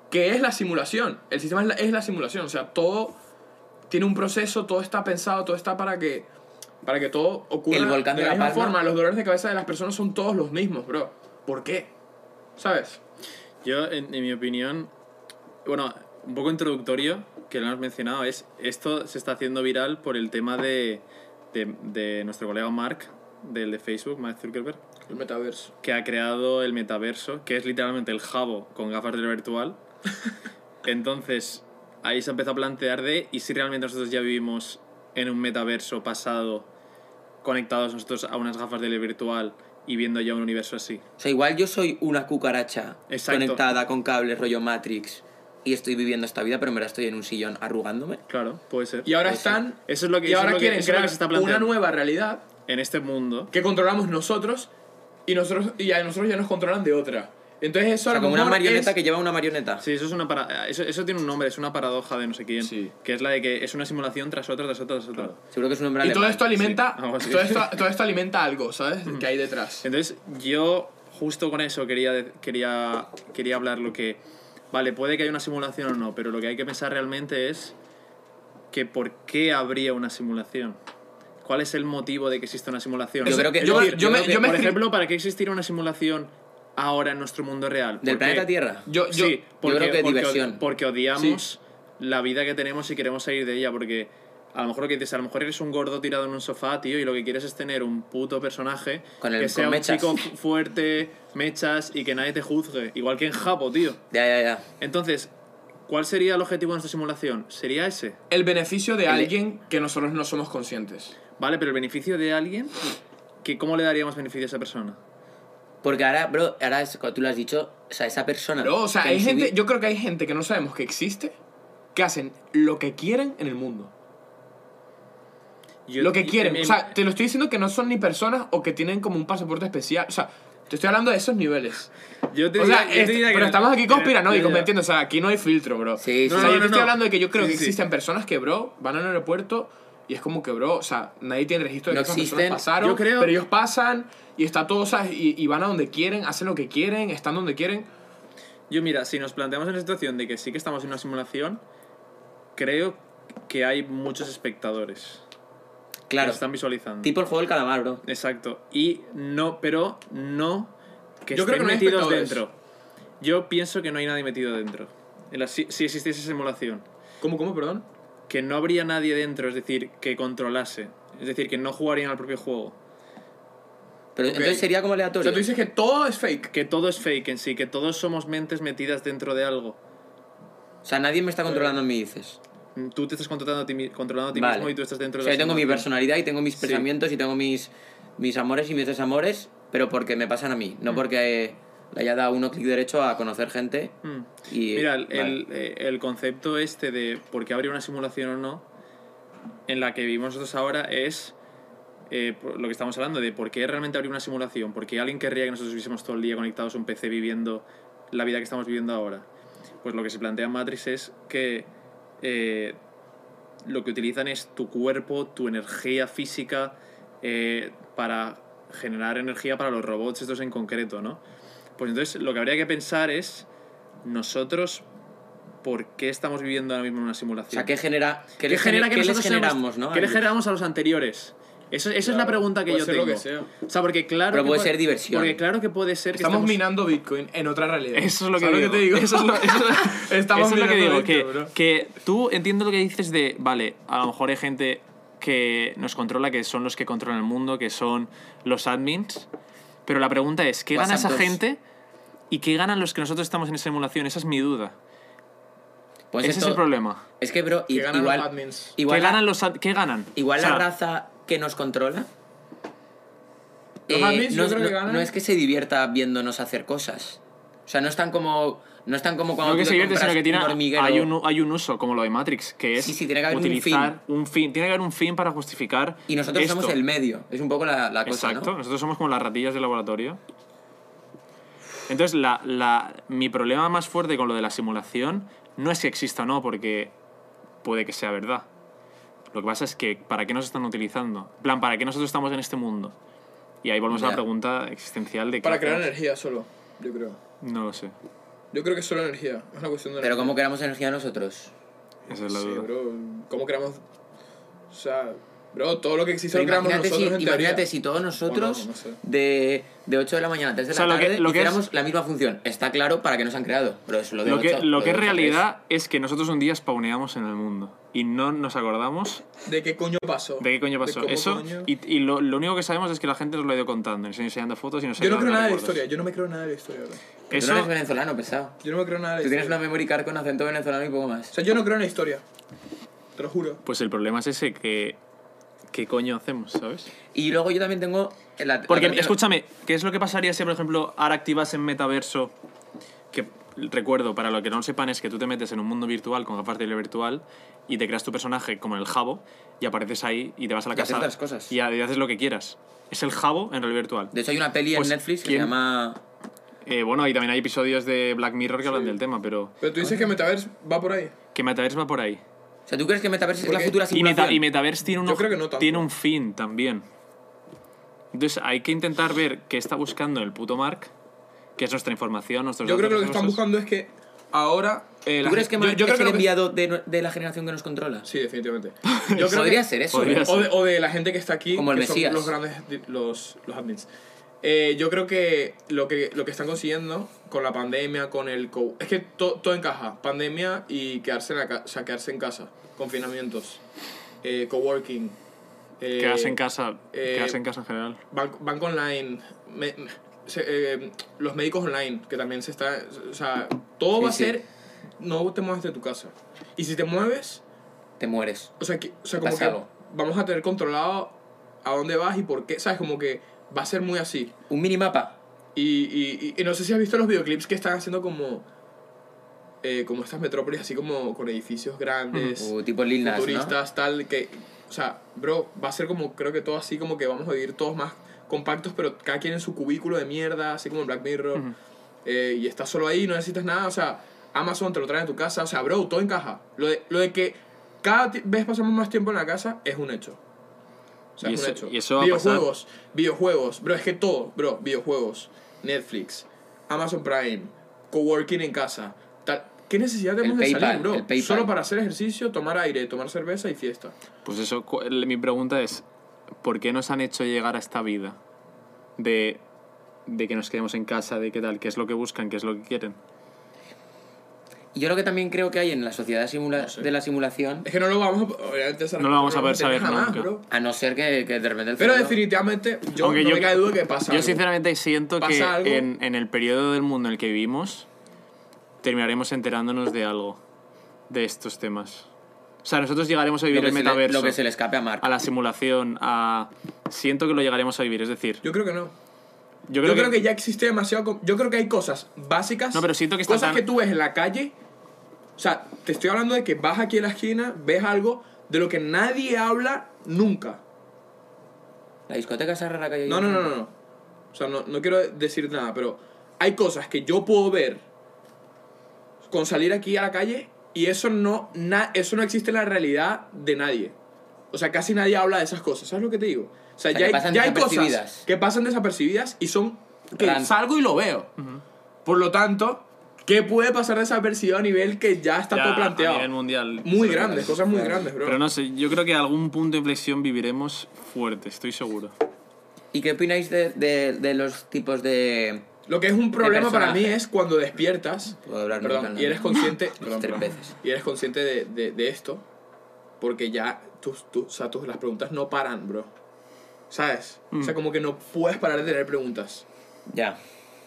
que es la simulación. El sistema es la, es la simulación. O sea, todo tiene un proceso, todo está pensado, todo está para que, para que todo ocurra El volcán de de la La misma Palma. forma. Los dolores de cabeza de las personas son todos los mismos, bro. ¿Por qué? ¿Sabes? Yo, en, en mi opinión, bueno, un poco introductorio, que lo hemos mencionado, es esto se está haciendo viral por el tema de, de, de nuestro colega Mark, del de Facebook, Mark Zuckerberg, El metaverso. que ha creado el metaverso, que es literalmente el jabo con gafas de realidad virtual. Entonces, ahí se empezó a plantear de, ¿y si realmente nosotros ya vivimos en un metaverso pasado, conectados nosotros a unas gafas de realidad virtual y viendo ya un universo así? O sea, igual yo soy una cucaracha Exacto. conectada con cables rollo Matrix y estoy viviendo esta vida, pero en verdad estoy en un sillón arrugándome. Claro, puede ser. Y ahora Puede ser. están. Eso es lo que, y es ahora quieren crear una nueva realidad en este mundo. que controlamos nosotros y nosotros y a nosotros ya nos controlan de otra. Entonces eso O sea, como una marioneta es- que lleva una marioneta. Sí, eso es una para... eso, eso tiene un nombre, es una paradoja de no sé quién. Sí. Que es la de que es una simulación tras otra, tras otra, tras otra. Claro. Seguro que es un hombre Y todo esto alimenta, sí, todo, esto, todo esto alimenta algo, ¿sabes? Que hay detrás. Entonces, yo justo con eso quería, quería, quería hablar lo que... Vale, puede que haya una simulación o no, pero lo que hay que pensar realmente es que por qué habría una simulación. ¿Cuál es el motivo de que exista una simulación? Yo creo que- yo, yo me, que, yo me por ejemplo, ¿para qué existiría una simulación ahora en nuestro mundo real? ¿Del ¿Por planeta? Tierra? yo, yo- sí, porque, creo que porque, diversión. porque odiamos la vida que tenemos y queremos salir de ella, porque a lo mejor lo que dices, a lo mejor eres un gordo tirado en un sofá, tío, y lo que quieres es tener un puto personaje Con el- que con sea un mechas. chico fu- fuerte, mechas y que nadie te juzgue, igual que en Japo, tío. Ya, ya, ya. Entonces, ¿cuál sería el objetivo de nuestra simulación? ¿Sería ese? el beneficio de El- alguien que nosotros no somos conscientes. Vale, pero el beneficio de alguien, que ¿cómo le daríamos beneficio a esa persona? Porque ahora, bro, ahora es, como tú lo has dicho, o sea, esa persona. Pero, o sea, que hay gente, yo creo que hay gente que no sabemos que existe, que hacen lo que quieren en el mundo. Yo- lo que quieren. O sea, te lo estoy diciendo que no son ni personas o que tienen como un pasaporte especial. O sea, te estoy hablando de esos niveles. yo te O sea, diría- yo te es- diría que- pero estamos aquí conspiranoicos, ¿me entiendes? O sea, aquí no hay filtro, bro. Sí, O sí. sea, No, yo no, te estoy hablando de que yo creo Sí, que sí. existen personas que, bro, van al aeropuerto y es como que, bro, o sea, nadie tiene registro de No que esas existen. personas pasaron, Yo creo- pero ellos pasan y está todo, ¿sabes? Y, y van a donde quieren, hacen lo que quieren, están donde quieren. Yo mira, si nos planteamos en la situación de que sí que estamos en una simulación, creo que hay muchos espectadores que Claro. lo están visualizando. Tipo el juego del calamar, bro. Exacto. Y no, pero no que Yo creo estén que no hay metidos dentro. Yo pienso que no hay nadie metido dentro. En la- si, si existiese simulación. ¿Cómo, cómo, perdón? Que no habría nadie dentro, es decir, que controlase. Es decir, que no jugarían al propio juego. Pero Ok. entonces sería como O aleatorio. sea, tú dices que todo es fake. Que todo es fake en sí, que todos somos mentes metidas dentro de algo. O sea, nadie me está controlando mí, dices. Tú te estás controlando a ti, controlando a ti Vale. mismo y tú estás dentro O de sea, la yo tengo mi personalidad y tengo mis Sí. pensamientos y tengo mis, mis amores y mis desamores, pero porque me pasan a mí, no porque le haya dado uno clic derecho a conocer gente Mm. y... Mira, el, vale. el, eh, el concepto este de por qué habría una simulación o no, en la que vivimos nosotros ahora, es eh, lo que estamos hablando, de por qué realmente habría una simulación, por qué alguien querría que nosotros estuviésemos todo el día conectados a un PC viviendo la vida que estamos viviendo ahora. Pues lo que se plantea en Matrix es que eh, lo que utilizan es tu cuerpo, tu energía física, eh, para generar energía para los robots estos en concreto, ¿no? Pues entonces lo que habría que pensar es nosotros por qué estamos viviendo ahora mismo en una O simulación. sea, ¿qué genera, qué ¿Qué les, genera gener- que qué les nosotros generamos, seamos- no? ¿Qué le generamos a los anteriores? Eso, esa es la pregunta que puede yo ser tengo. lo que sea. O sea, porque claro. Pero que puede ser diversión. Porque claro que puede ser que Estamos estemos- minando Bitcoin en otra realidad. Eso es lo que ¿Sabes digo. te digo? Eso es lo, eso es- Estamos eso es lo que digo. Que, Bitcoin, que tú entiendo lo que dices de, vale, a lo mejor hay gente que nos controla, que son los que controlan el mundo, que son los admins. Pero la pregunta es, ¿qué gana esa 2. gente y qué ganan los que nosotros estamos en esa simulación? Esa es mi duda. Pues Ese es el problema. Es que, bro, Que i- ganan igual, los admins. igual, ¿Qué la, ganan los ad- ¿Qué ganan? igual O sea, la raza que nos controla Los eh, admins yo no, no es que se divierta viéndonos hacer cosas. O sea, no están como, no están como cuando No que tú se te divierte, sino compras que tiene, un hormiguero. hay, un, hay un uso, como lo de Matrix, que es Sí, sí, tiene que haber un utilizar un fin. Tiene que haber un fin para justificar Y nosotros esto. somos el medio. Es un poco la, la cosa, Exacto, ¿no? nosotros somos como las ratillas del laboratorio. Entonces, la, la, mi problema más fuerte con lo de la simulación no es que exista o no, porque puede que sea verdad. Lo que pasa es que, ¿para qué nos están utilizando? En plan, ¿para qué nosotros estamos en este mundo? Y ahí volvemos a la pregunta existencial de qué Para crear hacemos. energía solo, yo creo. No lo sé. Yo creo que es solo energía. Es una cuestión de Pero energía. ¿cómo creamos energía nosotros? Esa es la Sí, duda. bro. ¿Cómo creamos...? O sea... Bro, todo lo que existe Pero lo creamos imagínate, nosotros si, en teoría. imagínate si todos nosotros O no, no sé. de, de 8 de la mañana a 3 de O sea, la lo que- tarde lo que es- hiciéramos la misma función. Está claro para qué nos han creado. Pero eso lo de Lo que, 8, lo que es de 8 a 3. realidad es que nosotros un día spawneamos en el mundo y no nos acordamos ¿De qué coño pasó? de qué coño pasó. Eso, coño- y, y lo, lo único que sabemos es que la gente nos lo ha ido contando, nos enseñando fotos y nos Yo no creo nada de la historia. Yo no me creo nada de la historia, bro. Tú no eres venezolano, pesado. Yo no me creo nada de la Tú tienes una memory card con acento venezolano y poco O más. sea, yo no creo en la historia. Te lo juro. pues el problema es ese, que ¿qué coño hacemos, sabes? Y luego yo también tengo... La, Porque, la- escúchame, ¿qué es lo que pasaría si, por ejemplo, ahora activas en metaverso? Que recuerdo, para lo que no lo sepan, es que tú te metes en un mundo virtual con gafas de realidad virtual y te creas tu personaje como en el Jabo y apareces ahí y te vas a la Y haces casa otras cosas. y y haces lo que quieras. Es el Jabo en realidad virtual. De hecho hay una peli Pues, en Netflix que ¿quién? se llama... Eh, bueno, y también hay episodios de Black Mirror que hablan del tema, pero Pero tú dices que Metaverse va por ahí. que Metaverse va por ahí. O sea, ¿tú crees que Metaverse es la Porque- futura Y, simulación? Meta- y Metaverse tiene un, Yo creo que no tiene un fin también. Entonces hay que intentar ver qué está buscando el puto Mark, que es nuestra información, nuestros Yo creo que lo que están buscando es que ahora... eh, ¿Tú la crees que gen- Mark yo, yo creo es que el lo que- enviado de, de la generación que nos controla? Sí, definitivamente. Yo creo Podría que- ser eso. podría ¿eh? O de, o de la gente que está aquí, Como el que son Mesías. los grandes, di- los, los admins. Eh, yo creo que lo, que lo que están consiguiendo con la pandemia, con el... co- es que to- todo encaja. Pandemia y quedarse en, la ca- o sea, quedarse en casa. Confinamientos. Eh, coworking. Eh, Quedarse en casa, eh, quedarse en casa en general. Banco, banco online. me- se- eh, los médicos online, que también se está... O sea, todo Sí, va a sí. ser... No te muevas de tu casa. Y si te mueves, Te mueres. o sea, que, o sea como Pasa que vamos a tener controlado a dónde vas y por qué, ¿sabes? Como que va a ser muy así. Un minimapa. Y, y, y, y no sé si has visto los videoclips que están haciendo como... eh, como estas metrópolis así como con edificios grandes, O tipo Lil Nas, ¿no? futuristas, tal, que... O sea, bro, va a ser como, creo que todo así como que vamos a vivir todos más compactos, pero cada quien en su cubículo de mierda, así como en Black Mirror. eh, y estás solo ahí, no necesitas nada, o sea, Amazon te lo trae a tu casa, o sea, bro, todo encaja. Lo de, lo de que cada vez pasamos más tiempo en la casa es un hecho. O sea, Y es un hecho. y eso videojuegos, videojuegos, bro, es que todo, bro, videojuegos, Netflix, Amazon Prime, coworking en casa, tal. ¿Qué necesidad tenemos de salir, bro? Solo para hacer ejercicio, tomar aire, tomar cerveza y fiesta. Pues eso, mi pregunta es, ¿por qué nos han hecho llegar a esta vida? De, de que nos quedemos en casa, de qué tal, qué es lo que buscan, qué es lo que quieren. Yo lo que también creo que hay en la sociedad simula- sé. de la simulación, Es que no lo vamos a, obviamente, No lo vamos a poder no saber nunca. a no ser que, que de repente el Pero cerebro- definitivamente, yo Aunque no yo- me cae duda que pasa Yo algo. sinceramente siento ¿Pasa que en, en el periodo del mundo en el que vivimos terminaremos enterándonos de algo de estos temas. O sea, nosotros llegaremos a vivir el se le, metaverso, lo que se le escape a Mark. a la simulación, a... Siento que lo llegaremos a vivir, es decir, Yo creo que no. yo Yo creo, creo, que... ya existe demasiado. Yo creo que hay cosas básicas. No, pero siento que está Cosas tan- que tú ves en la calle. O sea, te estoy hablando de que vas aquí a la esquina, ves algo de lo que nadie habla nunca. La discoteca rara que hay ahí No, no, no, no. no. O sea, no, no quiero decir nada, pero hay cosas que yo puedo ver con salir aquí a la calle y eso no, na- eso no existe en la realidad de nadie. O sea, casi nadie habla de esas cosas. ¿Sabes lo que te digo? O sea, sea, ya, hay, ya hay cosas desapercibidas. que pasan desapercibidas y son que salgo y lo veo. Por lo tanto, ¿qué puede pasar desapercibido a nivel que ya está ya todo a planteado? nivel mundial. Muy grandes, cosas muy grandes, bro. Pero no sé, yo creo que a algún punto de inflexión viviremos fuerte, estoy seguro. ¿Y qué opináis de, de, de los tipos de... Lo que es un problema para mí es cuando despiertas Puedo hablar perdón, nunca, ¿no? y eres consciente perdón, Tres perdón. veces. y eres consciente de, de, de esto porque ya tus, tus, o sea, tus- las preguntas no paran, bro. ¿Sabes? O sea, como que no puedes parar de tener preguntas Ya.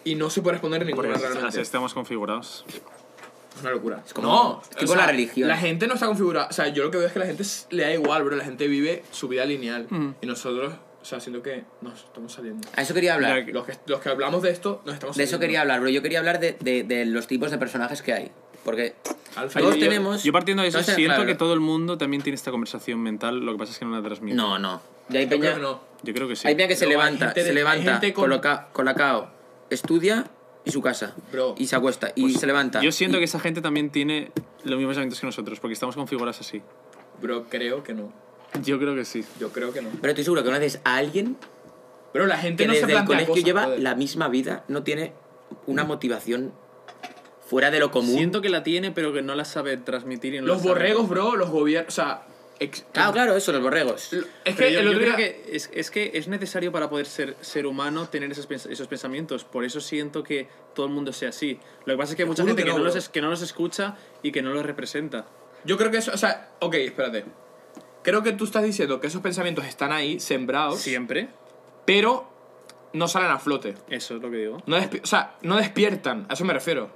y no se puede responder Porque ninguna así, realmente. así estamos configurados. Es una locura. Es como- no, es tipo la religión. La gente no está configurada. O sea, yo lo que veo es que la gente le da igual, bro. La gente vive su vida lineal. Mm. Y nosotros, o sea, siento que nos estamos saliendo. A eso quería hablar. Ya, Los que, los que hablamos de esto, nos estamos De eso saliendo. quería hablar, bro. Yo quería hablar de, de, de los tipos de personajes que hay. Porque Alfa, todos yo- tenemos... Yo partiendo de eso siento claro, que todo el mundo también tiene esta conversación mental, lo que pasa es que no la transmite. No, no. Y hay Yo peña, creo que no. Yo creo que sí. hay peña que se hay levanta, de- se levanta, gente con- coloca, colacao, estudia y su casa. Bro. Y se acuesta. Y se levanta. Yo siento y- que esa gente también tiene los mismos pensamientos que nosotros, porque estamos configurados así. Bro, creo que no. Yo creo que sí. Yo creo que no. Pero estoy seguro que conoces a alguien Pero la gente que no se desde el plantea colegio cosas, lleva joder. la misma vida, no tiene una motivación fuera de lo común. Siento que la tiene, pero que no la sabe transmitir. Y no Los la sabe- borregos, bro, los gobiernos, o sea... ex- Claro, claro, eso, los borregos. Es Pero que yo, el yo otro creo día- que es, es que es necesario para poder ser ser humano tener esos, pens- esos pensamientos. Por eso siento que todo el mundo sea así. Lo que pasa es que hay mucha juro gente que que, no, no los, bro. es- que no los escucha y que no los representa. Yo creo que eso, o sea, ok, espérate. Creo que tú estás diciendo que esos pensamientos están ahí, sembrados, Siempre. pero no salen a flote. Eso es lo que digo. No o sea, no despiertan, a eso me refiero.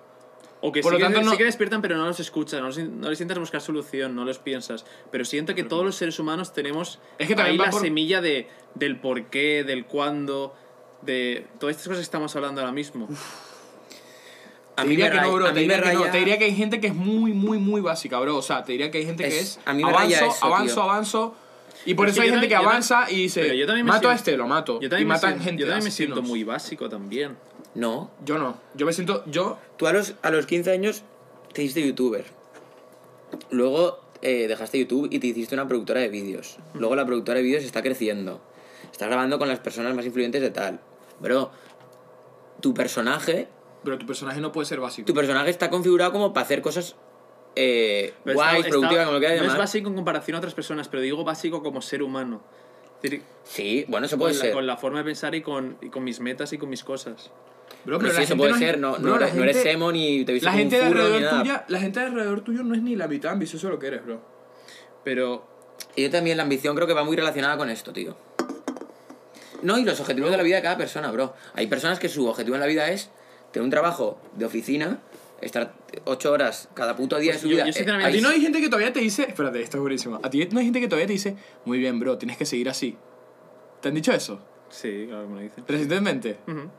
O que, Por sí, lo que tanto, no- sí que despiertan, pero no los escuchas, no, los no les intentas buscar solución, no los piensas. Pero siento que todos los seres humanos tenemos Es que ahí la por- semilla de, del por qué, del cuándo, de todas estas cosas que estamos hablando ahora mismo. A Te mí diría me que no, raya- bro, a te mí me diría que no. raya- Te diría que hay gente que es muy, muy, muy básica, bro. O sea, te diría que hay gente que Es- a mí me avanzo, raya eso, avanzo, tío. avanzo. Y por es eso hay gente que también- avanza y dice: yo también me Mato a siento- este, lo mato. Yo también, y me, matan siento, gente. yo también me siento muy básico también. No. Yo no. Yo me siento. Yo. Tú a los, a los 15 años te hiciste youtuber. Luego eh, dejaste YouTube y te hiciste una productora de vídeos. Luego la productora de vídeos está creciendo. Estás grabando con las personas más influyentes de tal. Bro, tu personaje Pero tu personaje no puede ser básico. Tu personaje está configurado como para hacer cosas eh, Pero guays, productivas, como lo quieras No es llamar. básico en comparación a otras personas, pero digo básico como ser humano. Es decir, Sí, bueno, eso con puede la, ser. con la forma de pensar y con, y con mis metas y con mis cosas. Bro, Pero la sí, eso puede es- ser, no, bro, no, la eres, no eres gente- emo ni te La como un gente de alrededor nada. tuya, la gente de alrededor tuyo no es ni la mitad ambicioso de lo que eres, bro. Pero Y yo también la ambición creo que va muy relacionada con esto, tío. No, y los objetivos de la vida de cada persona, bro. Hay personas que su objetivo en la vida es tener un trabajo de oficina, estar ocho horas cada puto día de su Pues yo- vida. yo Eh, A ti no hay gente que todavía te dice, espérate, esto es buenísimo. A ti no hay gente que todavía te dice, muy bien, bro, tienes que seguir así. ¿Te han dicho eso? sí, claro, me lo dicen. Recientemente. Ujú.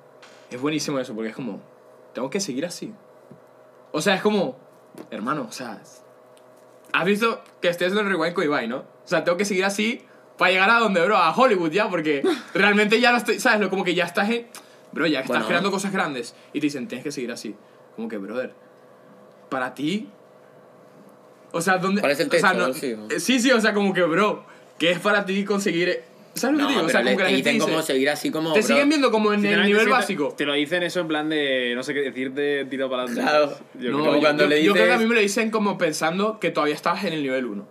Es buenísimo eso, porque es como, tengo que seguir así. O sea, es como, hermano, o sea, has visto que estoy haciendo el rewind con Ibai, ¿no? O sea, tengo que seguir así para llegar a donde, bro, a Hollywood ya, porque realmente ya no estoy, ¿sabes? Lo como que ya estás en, bro, ya estás Bueno. creando cosas grandes y te dicen, tienes que seguir así. Como que, brother, para ti, o sea, ¿dónde? ¿Cuál es el o sea, techo? no- Sí, ¿no? sí, sí, o sea, como que, bro, ¿qué es para ti conseguir? ¿Sabes lo No, que te digo? O sea, como que la te gente dicen dice, cómo seguir así como. te bro. siguen viendo como en el nivel básico. Te, lo dicen eso en plan de, no sé qué decirte, tiro para adelante. Claro. Yo No, creo como yo, que- cuando yo- le yo creo que a dices- mí me lo dicen como pensando que todavía estás en el nivel 1.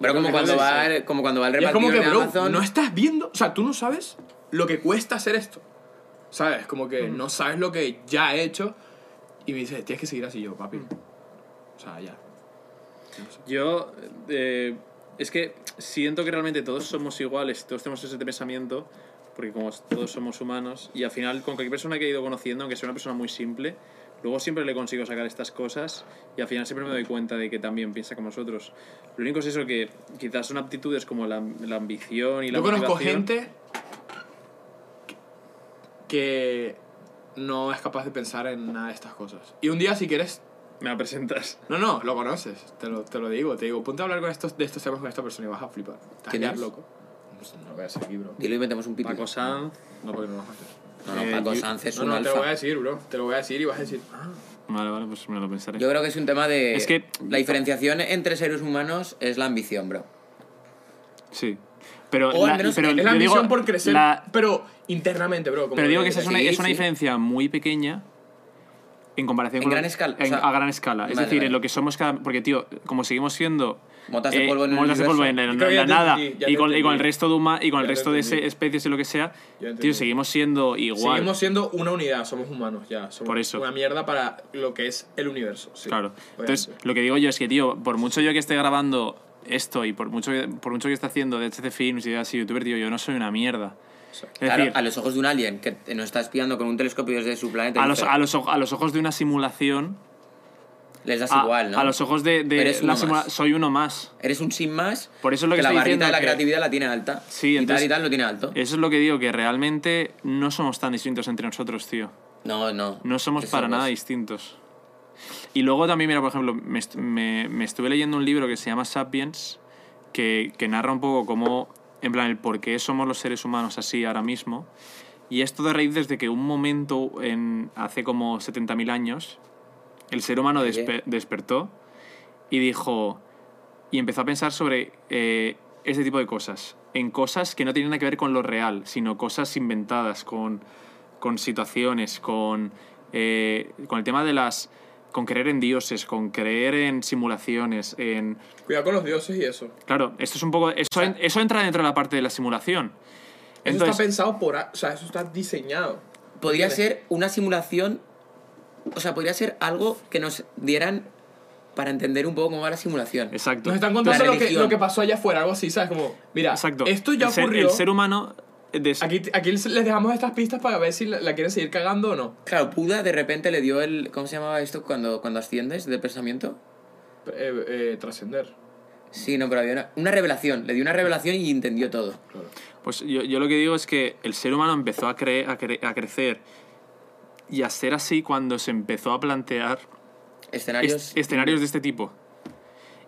Pero como cuando, va, como cuando va el Y es como repartidor que, de bro, Amazon. no estás viendo, o sea, tú no sabes lo que cuesta hacer esto. ¿Sabes? Como que no sabes lo que ya he hecho y me dices, tienes que seguir así yo, papi. O sea, ya. Yo, eh, es que siento que realmente todos somos iguales, todos tenemos ese pensamiento, porque como todos somos humanos, y al final con cualquier persona que he ido conociendo, aunque sea una persona muy simple, luego siempre le consigo sacar estas cosas y al final siempre me doy cuenta de que también piensa como nosotros. Lo único es eso, que quizás son aptitudes como la, la ambición y la Yo conozco gente que no es capaz de pensar en nada de estas cosas. Y un día, si quieres, Me la presentas. no, no, lo conoces, te lo, te lo digo, te digo, ponte a hablar con estos, de estos temas con esta persona y vas a flipar. Te vas a loco. Pues no voy a aquí, bro. Dilo y metemos un pipi. Paco Sanz. No, porque no lo haces. No, no, Eh, Paco yo- Sanz es No, un no, te lo voy a decir, bro. Te lo voy a decir y vas a decir, ah. Vale, vale, pues me lo pensaré. Yo creo que es un tema de. Es que- La diferenciación entre seres humanos es la ambición, bro. Sí. Pero, O al la, menos pero es la ambición digo, por crecer, la- pero internamente, bro. como Pero digo que esa es una, Sí, es una sí. diferencia muy pequeña en comparación En con. gran escala, o en- sea- a gran escala. Es Vale, decir, vale. en lo que somos cada. Porque, tío, como seguimos siendo. Motas de polvo en el motas de polvo en, la te nada y te con, y con el resto de huma- y con el Ya te resto de especies y lo que sea, tío, seguimos siendo igual. Seguimos siendo una unidad, somos humanos ya. Somos Por eso. Una mierda para lo que es el universo. sí, Claro. Entonces, obviamente. lo que digo yo es que, tío, por mucho yo que esté grabando esto y por mucho, que- por mucho que esté haciendo de HC Films y así youtuber, tío, yo no soy una mierda. Claro, decir, a los ojos de un alien que nos está espiando con un telescopio desde su planeta. a los, a, los, a los ojos de una simulación, les das a, igual, ¿no? a los ojos de, de Eres la simula- soy uno más. Eres un sin más. Por eso es lo que la estoy barrita diciendo de la que- creatividad la tiene alta. Sí, y tal entonces- y tal lo tiene alto. Eso es lo que digo, que realmente no somos tan distintos entre nosotros, tío. No, no. No somos para nada distintos. Y luego también, mira, por ejemplo, me, me- me estuve leyendo un libro que se llama Sapiens, que, que narra un poco cómo, en plan, el por qué somos los seres humanos así ahora mismo. Y esto de raíz desde que un momento, en, hace como 70.000 años, el ser humano despe- despertó y dijo, y empezó a pensar sobre eh, este tipo de cosas, en cosas que no tienen nada que ver con lo real, sino cosas inventadas, con, con situaciones, con, eh, con el tema de las... con creer en dioses, con creer en simulaciones, en... Cuidado con los dioses y eso. Claro, esto es un poco... Eso, en- eso entra dentro de la parte de la simulación. Eso Entonces, está pensado por... a- O sea, eso está diseñado. Podría ¿Entiendes? ser una simulación. O sea, podría ser algo que nos dieran para entender un poco cómo va la simulación. exacto. Nos están contando lo que, lo que pasó allá afuera, algo así, ¿sabes? Como, mira, Exacto. esto ya el ser, ocurrió. el ser humano... de- Aquí, aquí les dejamos estas pistas para ver si la, la quieren seguir cagando o no. Claro, Puda de repente le dio el. ¿Cómo se llamaba esto cuando, cuando asciendes de pensamiento? Eh, eh, trascender. Sí, no, pero había una, una revelación. Le dio una revelación y entendió todo. Claro. Pues yo, yo lo que digo es que el ser humano empezó a, cre- a, cre- a crecer y a ser así cuando se empezó a plantear Escenarios. est- escenarios de este tipo.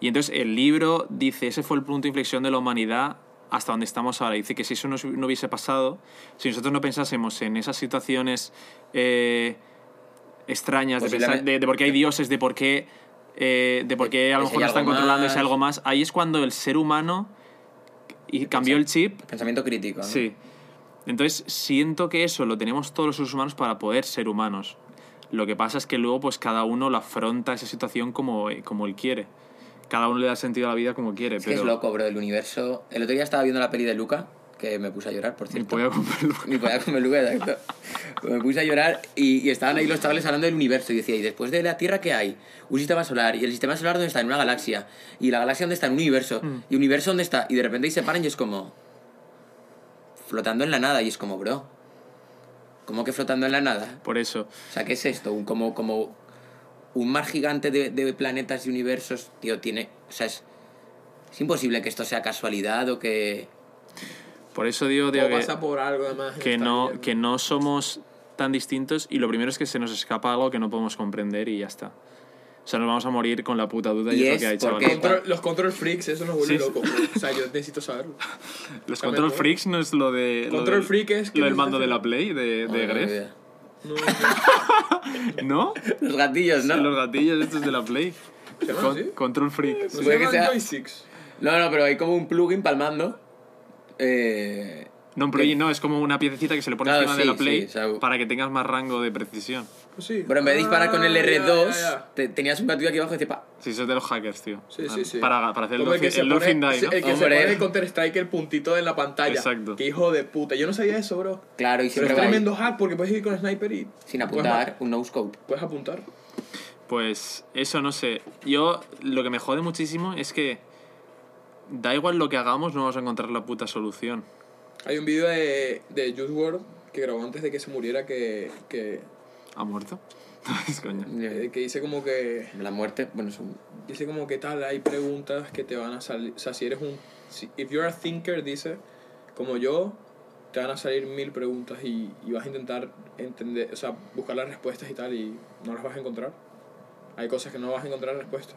Y entonces el libro dice, ese fue el punto de inflexión de la humanidad hasta donde estamos ahora. Dice que si eso no, no hubiese pasado, si nosotros no pensásemos en esas situaciones eh, extrañas, de, pensar- de, de por qué hay dioses, de por qué, eh, de por qué a lo mejor nos están controlando ese algo más, ahí es cuando el ser humano y cambió el chip Pensamiento crítico. ¿no? Sí. Entonces siento que eso lo tenemos todos los seres humanos para poder ser humanos. Lo que pasa es que luego pues cada uno lo afronta esa situación como, eh, como él quiere. Cada uno le da sentido a la vida como quiere. Es que pero es loco, bro, el universo. El otro día estaba viendo la peli de Luca, que me puse a llorar, por Ni cierto. podía comprarlo. Ni podía comer Luca, exacto. Me puse a llorar y, y estaban ahí los chavales hablando del universo y decía, ¿y después de la Tierra qué hay? Un sistema solar. ¿Y el sistema solar dónde está? En una galaxia. ¿Y la galaxia dónde está? En un universo. ¿Y el universo dónde está? Y de repente ahí se paran y es como... Flotando en la nada y es como, bro. ¿Cómo que flotando en la nada? Por eso. O sea, ¿qué es esto? Como, como un mar gigante de, de planetas y universos, tío, tiene... O sea, es, es imposible que esto sea casualidad o que... Por eso digo, digo que, pasa por algo además. que, no, que no somos tan distintos y lo primero es que se nos escapa algo que no podemos comprender y ya está. O sea, nos vamos a morir con la puta duda y, Y es lo que hay, porque- chaval. Control- los control freaks, eso nos vuelve Sí, bro. O sea, yo necesito saberlo. Los control freaks no es lo de... lo Control del- freak es que Lo del mando de la Play, de, de Gref. No, ¿No? Los gatillos, ¿no? Los gatillos estos de la Play. ¿Se llaman Con- así? Control freak. no Puede se que llaman sea- joysticks. No, no, pero hay como un plugin palmando. Eh, No, un plugin no, es como una piececita que se le pone Claro, encima de sí, la Play sí, o sea, para que tengas más rango de precisión. Pues sí. pero en vez de disparar con el Ah, R2, ya, ya, ya. te- tenías un gatillo aquí abajo y decía, pa. Sí, eso es de los hackers, tío. Sí, sí, sí. Para, para hacer el, el que se el pone, dolphin die, se- ¿no? el que se Hombre. pone en Counter Strike el puntito en la pantalla. Exacto. Qué hijo de puta. Yo no sabía eso, bro. Claro, y Pero siempre es va ahí, tremendo hack porque puedes ir con sniper y. sin apuntar, un no-scope. Puedes apuntar. Pues eso no sé. Yo lo que me jode muchísimo es que da igual lo que hagamos, no vamos a encontrar la puta solución. Hay un vídeo de, de Juice WRLD que grabó antes de que se muriera que, que, ¿Ha muerto? es coña. eh, que dice como que La muerte, bueno, es un... dice como que tal hay preguntas que te van a salir o sea si eres un si, if you're a thinker dice como yo te van a salir mil preguntas y, y vas a intentar entender o sea buscar las respuestas y tal y no las vas a encontrar hay cosas que no vas a encontrar respuesta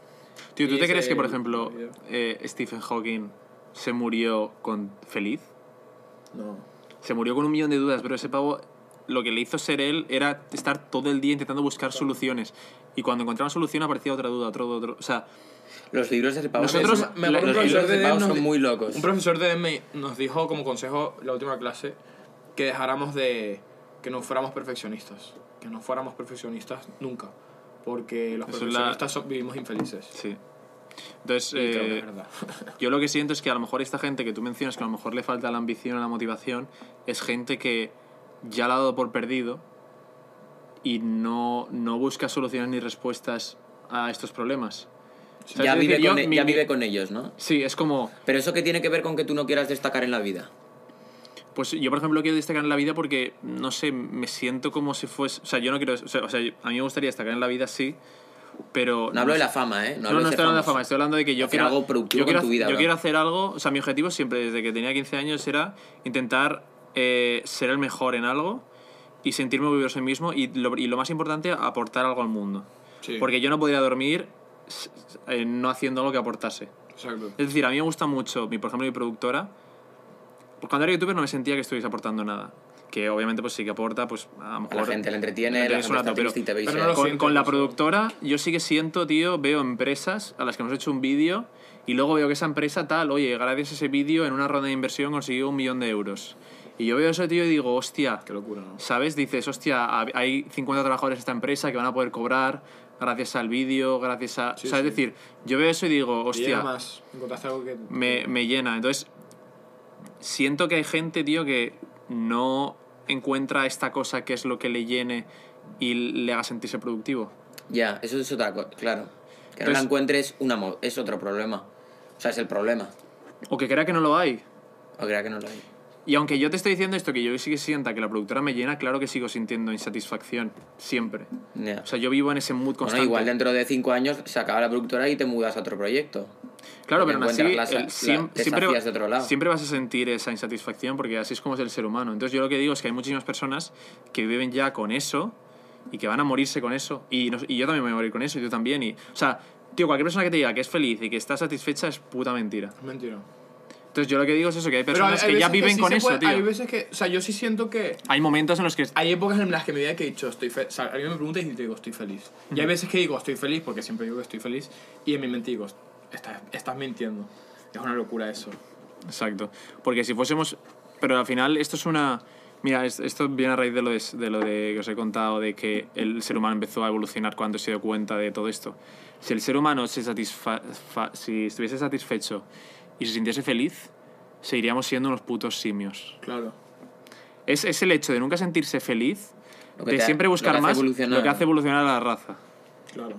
Tío, ¿tú Y te crees que, por ejemplo, eh, Stephen Hawking se murió con feliz? no Se murió con un millón de dudas, pero ese pavo lo que le hizo ser él era estar todo el día intentando buscar soluciones. Y cuando encontraba una solución aparecía otra duda, otro, otro. O sea, Los libros de ese pavo Nosotros- me acuerdo los un libros de de son muy locos. un profesor de DEM nos dijo como consejo la última clase que dejáramos de que no fuéramos perfeccionistas que no fuéramos perfeccionistas nunca porque los Eso es la- perfeccionistas son- vivimos infelices sí. Entonces, Y creo que eh, es verdad. yo lo que siento es que a lo mejor esta gente que tú mencionas, que a lo mejor le falta la ambición o la motivación, es gente que ya la ha dado por perdido y no, no busca soluciones ni respuestas a estos problemas. Ya, vive decir, con, e- mi- ya vive con ellos, ¿no? Sí, es como... Pero eso que tiene que ver con que tú no quieras destacar en la vida. Pues yo, por ejemplo, quiero destacar en la vida porque, no sé, me siento como si fuese... O sea, yo no quiero... O sea, a mí me gustaría destacar en la vida, sí, pero... No hablo de la fama, ¿eh? No, hablo no, de estoy hablando de famoso. fama, estoy hablando de que yo Hacer quiero... algo productivo yo quiero, con tu vida, Yo bro. quiero hacer algo... O sea, mi objetivo siempre, desde que tenía 15 años, era intentar eh, ser el mejor en algo y sentirme orgulloso de mí mismo y lo, y lo más importante, aportar algo al mundo. Sí, Porque yo no podría dormir eh, no haciendo algo que aportase. exacto Es decir, a mí me gusta mucho, mi, por ejemplo, mi productora. Pues cuando era youtuber no me sentía que estuviese aportando nada. Que obviamente pues sí que aporta, pues a lo A mejor... la gente le entretiene, la es gente está rato, pero- triste y te veis... pero no lo con, siento, con la productora yo sí que siento, tío, veo empresas a las que hemos hecho un vídeo y luego veo que esa empresa tal, oye, gracias a ese vídeo en una ronda de inversión consiguió un millón de euros. Y yo veo eso, tío, y digo, hostia, qué locura no ¿sabes? Dices, hostia, hay 50 trabajadores de esta empresa que van a poder cobrar gracias al vídeo, gracias a... Sí, ¿Sabes? sí. Es decir, yo veo eso y digo, hostia, más encontraste algo que me, me llena. Entonces, siento que hay gente, tío, que no encuentra esta cosa que es lo que le llene y le haga sentirse productivo. Ya, eso es otra cosa, claro. Que no Entonces- la encuentres una es otro problema. O sea, es el problema. O que crea que no lo hay. O crea que no lo hay. Y aunque yo te estoy diciendo esto, que yo sí que sienta que la productora me llena, claro que sigo sintiendo insatisfacción. Siempre. Ya. O sea, yo vivo en ese mood Bueno, constante. igual dentro de cinco años se acaba la productora y te mudas a otro proyecto. Claro, pero así, encuentras las- el- la- siem- siempre, sacías de otro lado. siempre vas a sentir esa insatisfacción porque así es como es el ser humano. Entonces yo lo que digo es que hay muchísimas personas que viven ya con eso y que van a morirse con eso. Y, nos- y yo también me voy a morir con eso, y tú también. Y, o sea, tío, cualquier persona que te diga que es feliz y que está satisfecha es puta mentira. es mentira Entonces yo lo que digo es eso, que hay personas hay que ya viven sí con eso, puede- tío. hay veces que o sea yo sí siento que Hay momentos en los que... hay épocas en las que me diga que he dicho estoy feliz. O sea, alguien me pregunta y te digo estoy feliz. Y hay veces que digo estoy feliz porque siempre digo que estoy feliz. Y en mi mente digo, estás, estás mintiendo. Es una locura eso. Exacto. Porque si fuésemos... Pero al final esto es una... Mira, es- esto viene a raíz de lo de, de lo de que os he contado, de que el ser humano empezó a evolucionar cuando se dio cuenta de todo esto. Si el ser humano se satisfa fa- si estuviese satisfecho y se sintiese feliz, seguiríamos siendo unos putos simios. Claro. Es, es el hecho de nunca sentirse feliz, Lo de te- siempre lo buscar hace más, lo que hace evolucionar a la raza. Claro.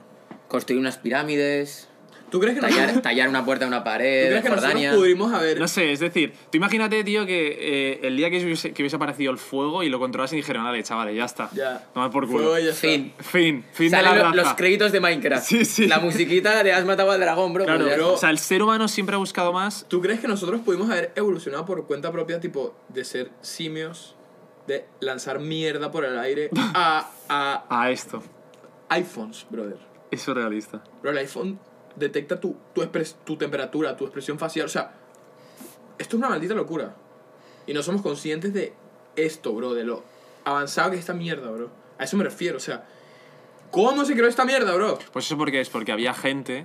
Construir unas pirámides, ¿Tú crees que tallar, una puerta a una ¿tú pared, crees en que nosotros pudrimos haber... No sé, es decir, tú imagínate, tío, que eh, el día que hubiese, que hubiese aparecido el fuego y lo controlasen y dijeron, vale, chavales, ya está. Ya. Tomad por culo. Fuego y ya está. Fin. Fin, fin de Salen la lo- raza. los créditos de Minecraft. Sí, sí. La musiquita de Has matado al dragón, bro. Claro, pues bro. o sea, el ser humano siempre ha buscado más. ¿Tú crees que nosotros pudimos haber evolucionado por cuenta propia, tipo, de ser simios, de lanzar mierda por el aire a, a A esto. iPhones, brother? Eso es realista. Pero el iPhone detecta tu, tu, expres- tu temperatura, tu expresión facial. O sea, esto es una maldita locura. Y no somos conscientes de esto, bro, de lo avanzado que es esta mierda, bro. A eso me refiero, o sea, ¿cómo se creó esta mierda, bro? Pues eso porque es porque había gente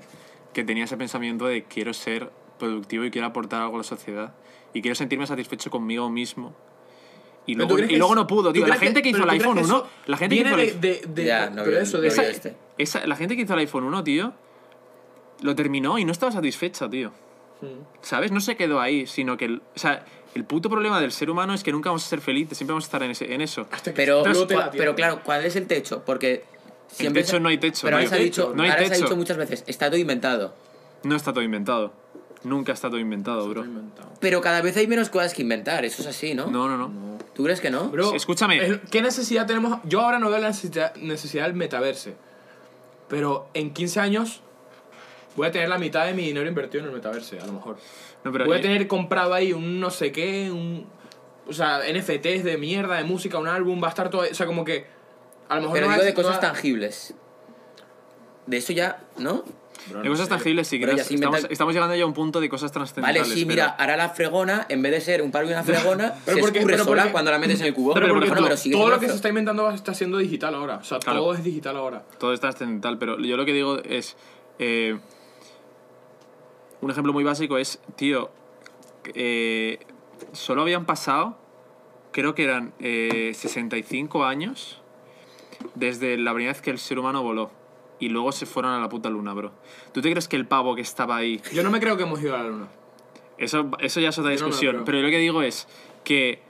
que tenía ese pensamiento de quiero ser productivo y quiero aportar algo a la sociedad y quiero sentirme satisfecho conmigo mismo. Y luego, ¿tú crees y luego no pudo, tío. La gente que hizo el iPhone que 1, eso la gente que hizo el este. esa- la gente que hizo el iPhone 1, tío, lo terminó y no estaba satisfecha, tío. ¿Sabes? No se quedó ahí, sino que... El, o sea, el puto problema del ser humano es que nunca vamos a ser felices, siempre vamos a estar en, ese- en eso. Hasta que Pero, Tierra. pero claro, ¿cuál es el techo? Porque siempre techo no hay techo, Pero no ahora hay se ha techo, dicho, no hay ahora se ha techo. dicho muchas veces, está todo inventado. No está todo inventado. Nunca está todo inventado, bro. Pero cada vez hay menos cosas que inventar, eso es así, ¿no? No, no, no. ¿Tú crees que no? Bro, Escúchame. es- ¿Qué necesidad tenemos? Yo ahora no veo la necesidad, necesidad del metaverse. Pero en 15 años voy a tener la mitad de mi dinero invertido en el metaverse, a lo mejor. No, pero voy a eh, tener comprado ahí un no sé qué, un. O sea, NFTs de mierda, de música, un álbum, va a estar todo. O sea, como que. A lo mejor. Pero no digo de cosas no va- tangibles. De eso ya, ¿no? Bro, De no cosas sé. tangibles sí que nos- inventa- estamos, estamos llegando ya a un punto de cosas Vale, trascendentales. sí, pero- mira, ahora la fregona, en vez de ser un palo y una fregona, Pero se porque- escurre pero sola porque- cuando la metes en el cubo. Pero Pero, por porque ejemplo, todo, todo lo que se está inventando está siendo digital ahora. O sea, Claro. todo es digital ahora. Todo es trascendental, pero yo lo que digo es. eh, un ejemplo muy básico es, tío, eh, solo habían pasado, creo que eran eh, 65 años desde la primera vez que el ser humano voló. Y luego se fueron a la puta luna, bro. ¿Tú te crees que el pavo que estaba ahí Yo no me creo que hemos ido a la luna. Eso, eso ya es otra Yo no me lo discusión. pero yo lo que digo es que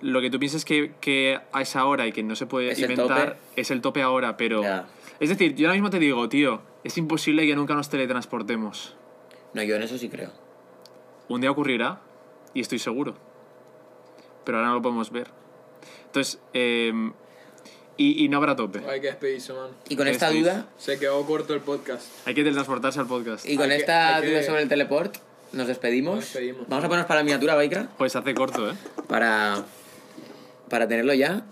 lo que tú piensas que, que a esa hora y que no se puede Es inventar es el tope ahora, pero... Ya. Es decir, yo ahora mismo te digo, tío, es imposible que nunca nos teletransportemos. No, yo en eso sí creo. Un día ocurrirá y estoy seguro. Pero ahora no lo podemos ver. Entonces, eh, y, y no habrá tope. Hay que despedirse, man. Y con esta duda, Se quedó corto el podcast. Hay que teletransportarse al podcast. y con Hay que- esta que- duda sobre el teleport, nos despedimos. Nos despedimos. Vamos a ponernos para la miniatura, Baikra, Pues hace corto, ¿eh? para, para tenerlo ya.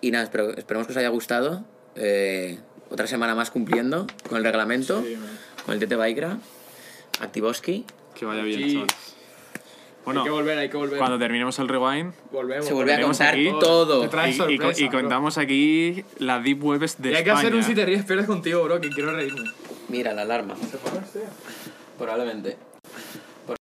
Y nada, espero, esperemos que os haya gustado. Eh, otra semana más cumpliendo con el reglamento, Sí, con el Tete Baikra, Activoski. Que vaya bien, Sí. chavales. Bueno, hay que volver, hay que volver. cuando terminemos el rewind Volvemos. Se vuelve a contar aquí- todo. Te y, y- sorpresa, y bro. contamos aquí la Deep Webs de Y hay que hacer un si te ríes pierdes contigo, bro, que quiero reírme. Mira, la alarma. Se puede hacer. Probablemente.